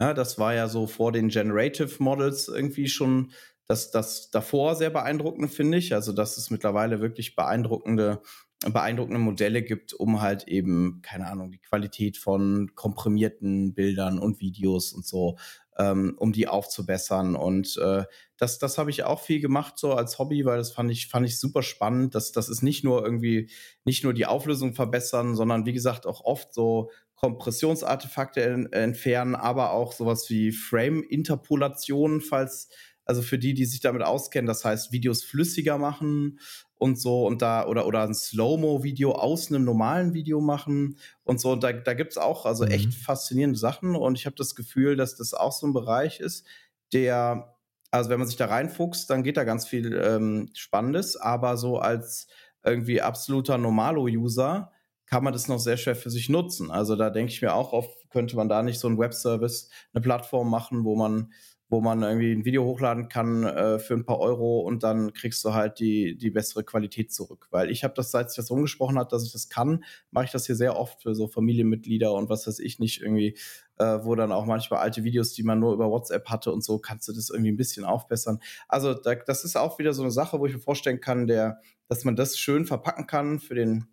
Ja, das war ja so vor den Generative Models irgendwie schon das, das davor sehr beeindruckend, finde ich. Also, dass es mittlerweile wirklich beeindruckende, beeindruckende Modelle gibt, um halt eben, keine Ahnung, die Qualität von komprimierten Bildern und Videos und so, ähm, um die aufzubessern. Und äh, das, das habe ich auch viel gemacht, so als Hobby, weil das fand ich, fand ich super spannend. Das, das ist nicht nur irgendwie, nicht nur die Auflösung verbessern, sondern wie gesagt auch oft so Kompressionsartefakte entfernen, aber auch sowas wie Frame-Interpolation, falls, also für die, die sich damit auskennen, das heißt Videos flüssiger machen und so und da oder oder ein Slow-Mo-Video aus einem normalen Video machen und so. Und da, da gibt es auch also echt mhm. faszinierende Sachen und ich habe das Gefühl, dass das auch so ein Bereich ist, der, also wenn man sich da reinfuchst, dann geht da ganz viel ähm, Spannendes, aber so als irgendwie absoluter Normalo-User kann man das noch sehr schwer für sich nutzen. Also da denke ich mir auch oft, könnte man da nicht so ein Webservice, eine Plattform machen, wo man, wo man irgendwie ein Video hochladen kann äh, für ein paar Euro und dann kriegst du halt die, die bessere Qualität zurück. Weil ich habe das, seit sich das rumgesprochen hat, dass ich das kann, mache ich das hier sehr oft für so Familienmitglieder und was weiß ich nicht irgendwie, äh, wo dann auch manchmal alte Videos, die man nur über WhatsApp hatte und so, kannst du das irgendwie ein bisschen aufbessern. Also da, das ist auch wieder so eine Sache, wo ich mir vorstellen kann, der, dass man das schön verpacken kann für den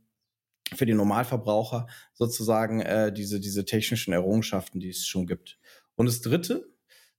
für den Normalverbraucher sozusagen äh, diese, diese technischen Errungenschaften, die es schon gibt. Und das Dritte,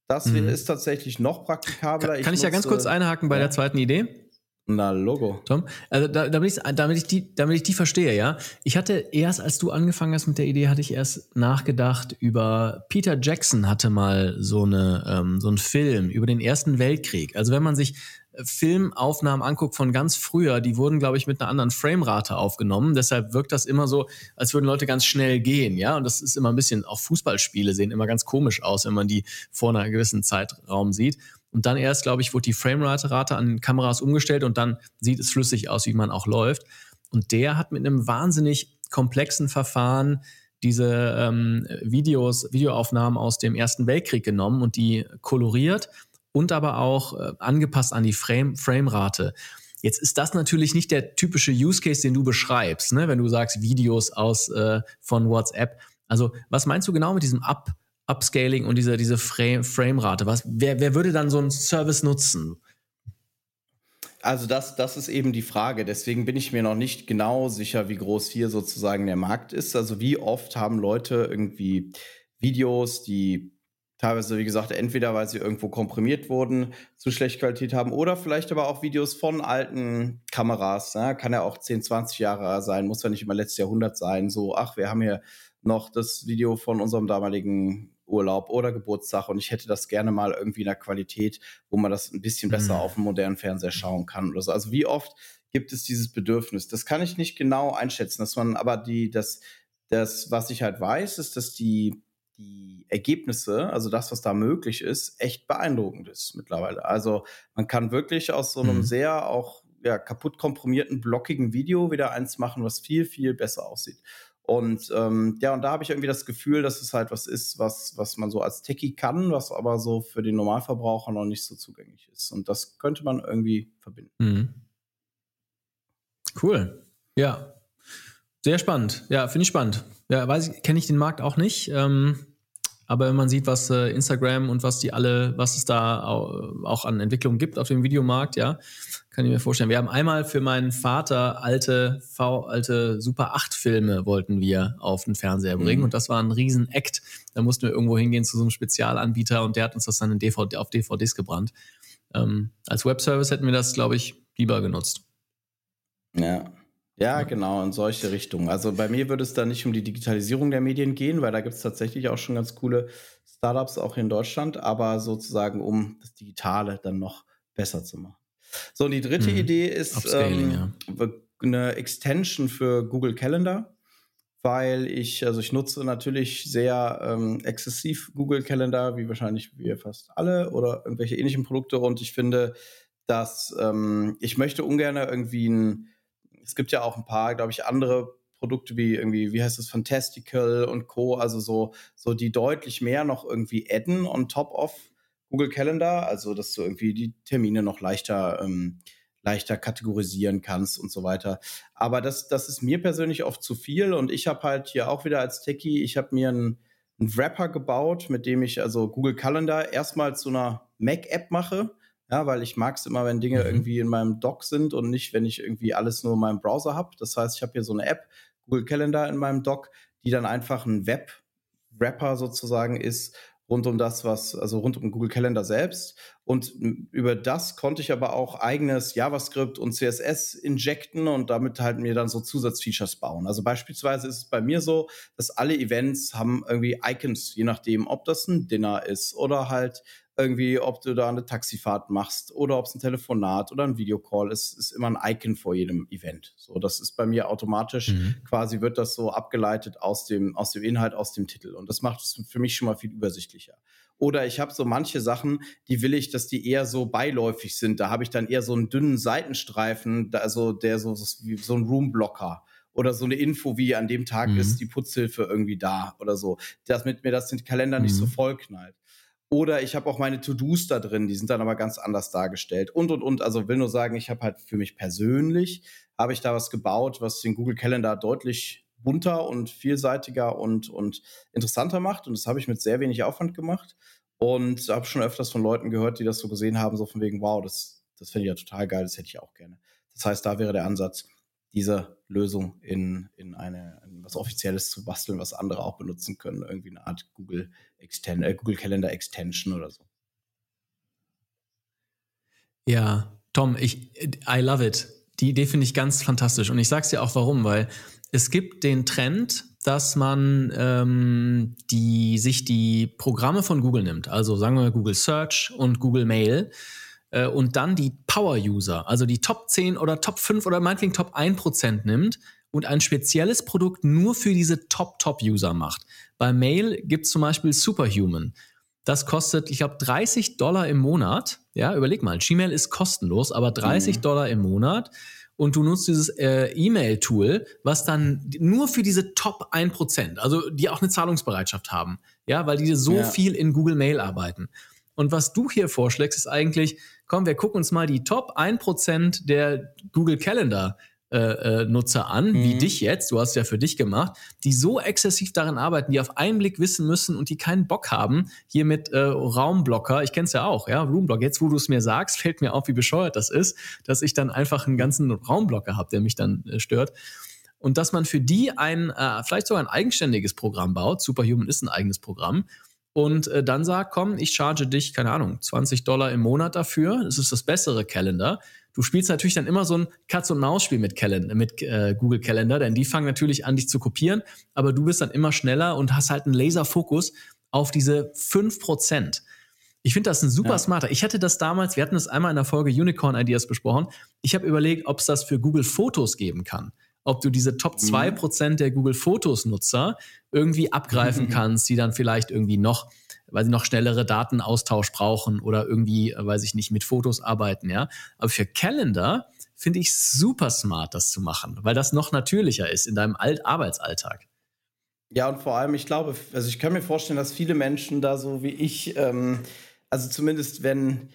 das mhm. ist tatsächlich noch praktikabler. Kann ich, ich ja ganz kurz einhaken bei ja. der zweiten Idee? Na, Logo. Tom, also da, damit, ich, damit, ich die, damit ich die verstehe, ja. Ich hatte erst, als du angefangen hast mit der Idee, hatte ich erst nachgedacht über Peter Jackson hatte mal so eine ähm, so einen Film über den Ersten Weltkrieg. Also wenn man sich Filmaufnahmen anguckt von ganz früher, die wurden, glaube ich, mit einer anderen Framerate aufgenommen. Deshalb wirkt das immer so, als würden Leute ganz schnell gehen, ja. Und das ist immer ein bisschen, auch Fußballspiele sehen immer ganz komisch aus, wenn man die vor einer gewissen Zeitraum sieht. Und dann erst, glaube ich, wurde die Framerate-Rate an den Kameras umgestellt und dann sieht es flüssig aus, wie man auch läuft. Und der hat mit einem wahnsinnig komplexen Verfahren diese ähm, Videos, Videoaufnahmen aus dem Ersten Weltkrieg genommen und die koloriert und aber auch äh, angepasst an die Frame, Framerate. Jetzt ist das natürlich nicht der typische Use Case, den du beschreibst, ne? wenn du sagst Videos aus äh, von WhatsApp. Also was meinst du genau mit diesem Up, Upscaling und dieser diese Frame, Framerate? Was, wer, wer würde dann so einen Service nutzen? Also das, das ist eben die Frage. Deswegen bin ich mir noch nicht genau sicher, wie groß hier sozusagen der Markt ist. Also wie oft haben Leute irgendwie Videos, die Teilweise, wie gesagt, entweder weil sie irgendwo komprimiert wurden, zu schlecht Qualität haben oder vielleicht aber auch Videos von alten Kameras. Ne? Kann ja auch 10, 20 Jahre sein, muss ja nicht immer letztes Jahrhundert sein. So, ach, wir haben hier noch das Video von unserem damaligen Urlaub oder Geburtstag und ich hätte das gerne mal irgendwie in der Qualität, wo man das ein bisschen besser mhm. auf dem modernen Fernseher schauen kann oder so. Also wie oft gibt es dieses Bedürfnis? Das kann ich nicht genau einschätzen, dass man aber die, das, das, was ich halt weiß, ist, dass die die Ergebnisse, also das, was da möglich ist, echt beeindruckend ist mittlerweile. Also man kann wirklich aus so einem mhm. sehr auch ja, kaputt komprimierten, blockigen Video wieder eins machen, was viel, viel besser aussieht. Und ähm, ja, und da habe ich irgendwie das Gefühl, dass es halt was ist, was, was man so als Techie kann, was aber so für den Normalverbraucher noch nicht so zugänglich ist. Und das könnte man irgendwie verbinden. Mhm. Cool. Ja. Sehr spannend. Ja, finde ich spannend. Ja, weiß ich, kenne ich den Markt auch nicht. Ähm, aber wenn man sieht, was äh, Instagram und was die alle, was es da auch an Entwicklungen gibt auf dem Videomarkt, ja, kann ich mir vorstellen. Wir haben einmal für meinen Vater alte V, alte Super 8 Filme wollten wir auf den Fernseher bringen mhm. und das war ein riesen Act. Da mussten wir irgendwo hingehen zu so einem Spezialanbieter und der hat uns das dann in DVD, auf DVDs gebrannt. Ähm, als Webservice hätten wir das, glaube ich, lieber genutzt. Ja. Ja, genau, in solche Richtungen. Also bei mir würde es da nicht um die Digitalisierung der Medien gehen, weil da gibt es tatsächlich auch schon ganz coole Startups auch in Deutschland, aber sozusagen um das Digitale dann noch besser zu machen. So, und die dritte mhm. Idee ist ähm, ja. eine Extension für Google Calendar, weil ich, also ich nutze natürlich sehr ähm, exzessiv Google Calendar, wie wahrscheinlich wir fast alle oder irgendwelche ähnlichen Produkte und ich finde, dass ähm, ich möchte ungern irgendwie ein es gibt ja auch ein paar, glaube ich, andere Produkte wie irgendwie, wie heißt das, Fantastical und Co., also so, so die deutlich mehr noch irgendwie adden on top of Google Calendar, also dass du irgendwie die Termine noch leichter, ähm, leichter kategorisieren kannst und so weiter. Aber das, das ist mir persönlich oft zu viel und ich habe halt hier auch wieder als Techie, ich habe mir einen, einen Wrapper gebaut, mit dem ich also Google Calendar erstmal zu einer Mac-App mache ja, weil ich mag es immer, wenn Dinge mhm. irgendwie in meinem Dock sind und nicht, wenn ich irgendwie alles nur in meinem Browser habe. Das heißt, ich habe hier so eine App, Google Calendar in meinem Dock, die dann einfach ein Web-Wrapper sozusagen ist, rund um das, was, also rund um Google Calendar selbst. Und über das konnte ich aber auch eigenes JavaScript und CSS injecten und damit halt mir dann so Zusatzfeatures bauen. Also beispielsweise ist es bei mir so, dass alle Events haben irgendwie Icons, je nachdem, ob das ein Dinner ist oder halt irgendwie, ob du da eine Taxifahrt machst oder ob es ein Telefonat oder ein Videocall ist, ist immer ein Icon vor jedem Event. So, das ist bei mir automatisch mhm. quasi wird das so abgeleitet aus dem, aus dem Inhalt, aus dem Titel. Und das macht es für mich schon mal viel übersichtlicher. Oder ich habe so manche Sachen, die will ich, dass die eher so beiläufig sind. Da habe ich dann eher so einen dünnen Seitenstreifen, also der so, wie so ein Roomblocker oder so eine Info wie an dem Tag mhm. ist die Putzhilfe irgendwie da oder so, damit mir das den Kalender mhm. nicht so mhm. vollknallt. Oder ich habe auch meine To-Dos da drin, die sind dann aber ganz anders dargestellt. Und, und, und. Also will nur sagen, ich habe halt für mich persönlich, habe ich da was gebaut, was den Google Calendar deutlich bunter und vielseitiger und, und interessanter macht. Und das habe ich mit sehr wenig Aufwand gemacht. Und habe schon öfters von Leuten gehört, die das so gesehen haben, so von wegen, wow, das, das finde ich ja total geil, das hätte ich auch gerne. Das heißt, da wäre der Ansatz, diese Lösung in, in eine, in was Offizielles zu basteln, was andere auch benutzen können. Irgendwie eine Art Google, Extend, äh, Google Calendar Extension oder so. Ja, Tom, ich, I love it. Die Idee finde ich ganz fantastisch. Und ich sage es dir auch warum, weil es gibt den Trend, dass man ähm, die, sich die Programme von Google nimmt, also sagen wir Google Search und Google Mail, äh, und dann die Power-User, also die Top 10 oder Top 5 oder meinetwegen Top 1% nimmt und ein spezielles Produkt nur für diese Top-Top-User macht. Bei Mail gibt es zum Beispiel Superhuman. Das kostet, ich glaube, 30 Dollar im Monat. Ja, überleg mal, Gmail ist kostenlos, aber 30 mhm. Dollar im Monat und du nutzt dieses äh, E-Mail-Tool, was dann nur für diese Top 1%, also die auch eine Zahlungsbereitschaft haben, ja, weil die so ja. viel in Google Mail arbeiten. Und was du hier vorschlägst, ist eigentlich, komm, wir gucken uns mal die Top 1% der Google Calendar äh, äh, Nutzer an, mhm. wie dich jetzt, du hast es ja für dich gemacht, die so exzessiv darin arbeiten, die auf einen Blick wissen müssen und die keinen Bock haben, hier mit äh, Raumblocker, ich kenne es ja auch, ja, Roomblocker, jetzt wo du es mir sagst, fällt mir auf, wie bescheuert das ist, dass ich dann einfach einen ganzen Raumblocker habe, der mich dann äh, stört. Und dass man für die ein, äh, vielleicht sogar ein eigenständiges Programm baut, Superhuman ist ein eigenes Programm, und dann sagt, komm, ich charge dich, keine Ahnung, 20 Dollar im Monat dafür. Das ist das bessere Calendar. Du spielst natürlich dann immer so ein Katz-und-Maus-Spiel mit, Calendar, mit äh, Google Calendar, denn die fangen natürlich an, dich zu kopieren, aber du bist dann immer schneller und hast halt einen Laserfokus auf diese 5%. Ich finde das ein super ja. smarter. Ich hatte das damals, wir hatten das einmal in der Folge Unicorn Ideas besprochen. Ich habe überlegt, ob es das für Google Fotos geben kann. Ob du diese Top 2% mhm. der Google Fotos Nutzer irgendwie abgreifen kannst, die dann vielleicht irgendwie noch weil sie noch schnellere Datenaustausch brauchen oder irgendwie, äh, weiß ich nicht, mit Fotos arbeiten, ja. Aber für Calendar finde ich super smart, das zu machen, weil das noch natürlicher ist in deinem Alt Arbeitsalltag. Ja, und vor allem, ich glaube, also ich kann mir vorstellen, dass viele Menschen da so wie ich, ähm, also zumindest wenn,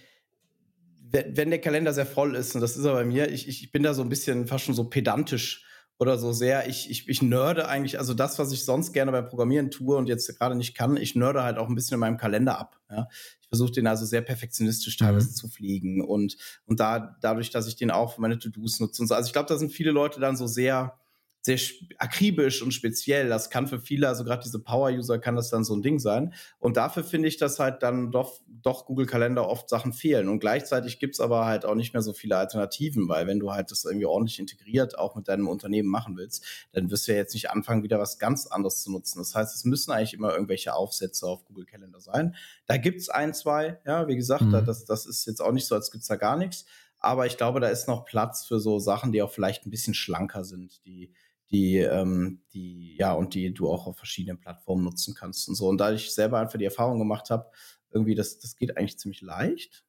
wenn, der Kalender sehr voll ist, und das ist er bei mir, ich, ich bin da so ein bisschen fast schon so pedantisch oder so sehr. Ich, ich, ich nörde eigentlich, also das, was ich sonst gerne beim Programmieren tue und jetzt gerade nicht kann, ich nörde halt auch ein bisschen in meinem Kalender ab. Ja? Ich versuche den also sehr perfektionistisch teilweise mhm. zu fliegen und, und da, dadurch, dass ich den auch für meine To-Dos nutze und so. Also ich glaube, da sind viele Leute dann so sehr, sehr akribisch und speziell. Das kann für viele, also gerade diese Power-User, kann das dann so ein Ding sein. Und dafür finde ich, dass halt dann doch, doch Google Kalender oft Sachen fehlen. Und gleichzeitig gibt es aber halt auch nicht mehr so viele Alternativen, weil wenn du halt das irgendwie ordentlich integriert auch mit deinem Unternehmen machen willst, dann wirst du ja jetzt nicht anfangen, wieder was ganz anderes zu nutzen. Das heißt, es müssen eigentlich immer irgendwelche Aufsätze auf Google Kalender sein. Da gibt es ein, zwei, ja, wie gesagt, mhm. das, das ist jetzt auch nicht so, als gibt es da gar nichts. Aber ich glaube, da ist noch Platz für so Sachen, die auch vielleicht ein bisschen schlanker sind, die die, ähm, die, ja, und die du auch auf verschiedenen Plattformen nutzen kannst und so. Und da ich selber einfach die Erfahrung gemacht habe, irgendwie, das, das geht eigentlich ziemlich leicht,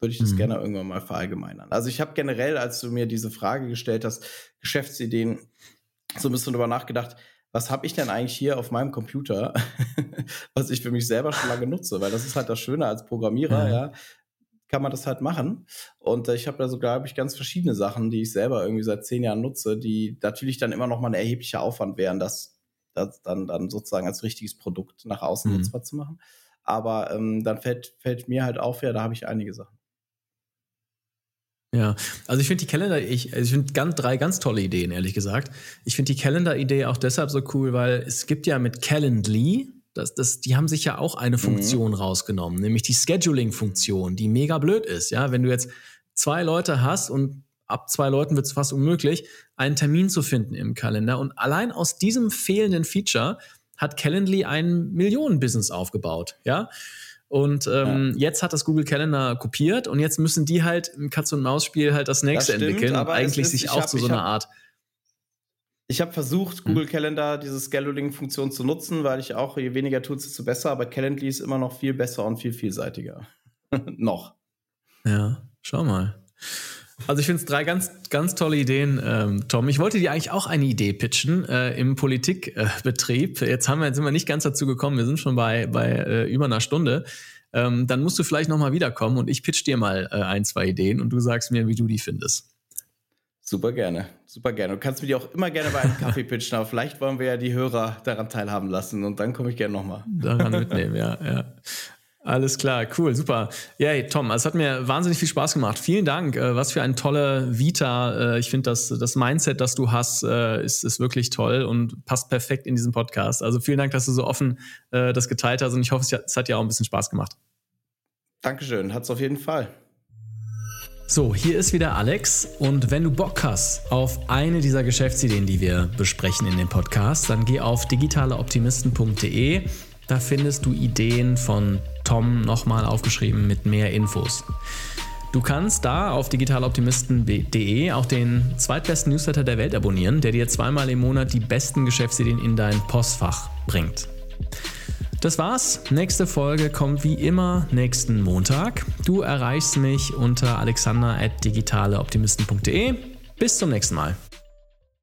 würde ich das mhm. gerne irgendwann mal verallgemeinern. Also ich habe generell, als du mir diese Frage gestellt hast, Geschäftsideen, so ein bisschen drüber nachgedacht, was habe ich denn eigentlich hier auf meinem Computer, was ich für mich selber schon lange nutze? Weil das ist halt das Schöne als Programmierer, ja. Kann man das halt machen. Und äh, ich habe da sogar hab ich ganz verschiedene Sachen, die ich selber irgendwie seit zehn Jahren nutze, die natürlich dann immer noch mal ein erheblicher Aufwand wären, das, das dann, dann sozusagen als richtiges Produkt nach außen mhm. nutzbar zu machen. Aber ähm, dann fällt, fällt mir halt auf, ja, da habe ich einige Sachen. Ja, also ich finde die Kalender, ich, also ich finde ganz, drei ganz tolle Ideen, ehrlich gesagt. Ich finde die Kalender-Idee auch deshalb so cool, weil es gibt ja mit Calendly, das, das, die haben sich ja auch eine mhm. Funktion mhm. rausgenommen, nämlich die Scheduling-Funktion, die mega blöd ist. Ja, wenn du jetzt zwei Leute hast und ab zwei Leuten wird es fast unmöglich, einen Termin zu finden im Kalender. Und allein aus diesem fehlenden Feature hat Calendly ein Millionen-Business aufgebaut. Ja. Und ähm, ja. jetzt hat das Google Calendar kopiert und jetzt müssen die halt im Katz-und-Maus-Spiel halt das nächste das stimmt, entwickeln und eigentlich ist, sich auch hab, zu so einer Art ich habe versucht, hm. Google Calendar, diese Scheduling-Funktion zu nutzen, weil ich auch, je weniger Tools, desto besser, aber Calendly ist immer noch viel besser und viel vielseitiger. noch. Ja, schau mal. Also ich finde es drei ganz, ganz tolle Ideen, ähm, Tom. Ich wollte dir eigentlich auch eine Idee pitchen äh, im Politikbetrieb. Äh, jetzt haben wir, jetzt sind wir nicht ganz dazu gekommen. Wir sind schon bei, bei äh, über einer Stunde. Ähm, dann musst du vielleicht nochmal wiederkommen und ich pitch dir mal äh, ein, zwei Ideen und du sagst mir, wie du die findest. Super gerne, super gerne. Du kannst mir die auch immer gerne bei einem Kaffee pitchen, aber vielleicht wollen wir ja die Hörer daran teilhaben lassen und dann komme ich gerne nochmal. Daran mitnehmen, ja, ja. Alles klar, cool, super. Ja, hey, Tom, es hat mir wahnsinnig viel Spaß gemacht. Vielen Dank. Äh, was für eine tolle Vita. Äh, ich finde, das, das Mindset, das du hast, äh, ist, ist wirklich toll und passt perfekt in diesen Podcast. Also vielen Dank, dass du so offen das geteilt hast und ich hoffe, es hat dir auch ein bisschen Spaß gemacht. Dankeschön, hat es auf jeden Fall. So, hier ist wieder Alex und wenn du Bock hast auf eine dieser Geschäftsideen, die wir besprechen in dem Podcast, dann geh auf digitaleoptimisten.de. Da findest du Ideen von Tom nochmal aufgeschrieben mit mehr Infos. Du kannst da auf digitaloptimisten.de auch den zweitbesten Newsletter der Welt abonnieren, der dir zweimal im Monat die besten Geschäftsideen in dein Postfach bringt. Das war's. Nächste Folge kommt wie immer nächsten Montag. Du erreichst mich unter alexander.digitaleoptimisten.de. Bis zum nächsten Mal.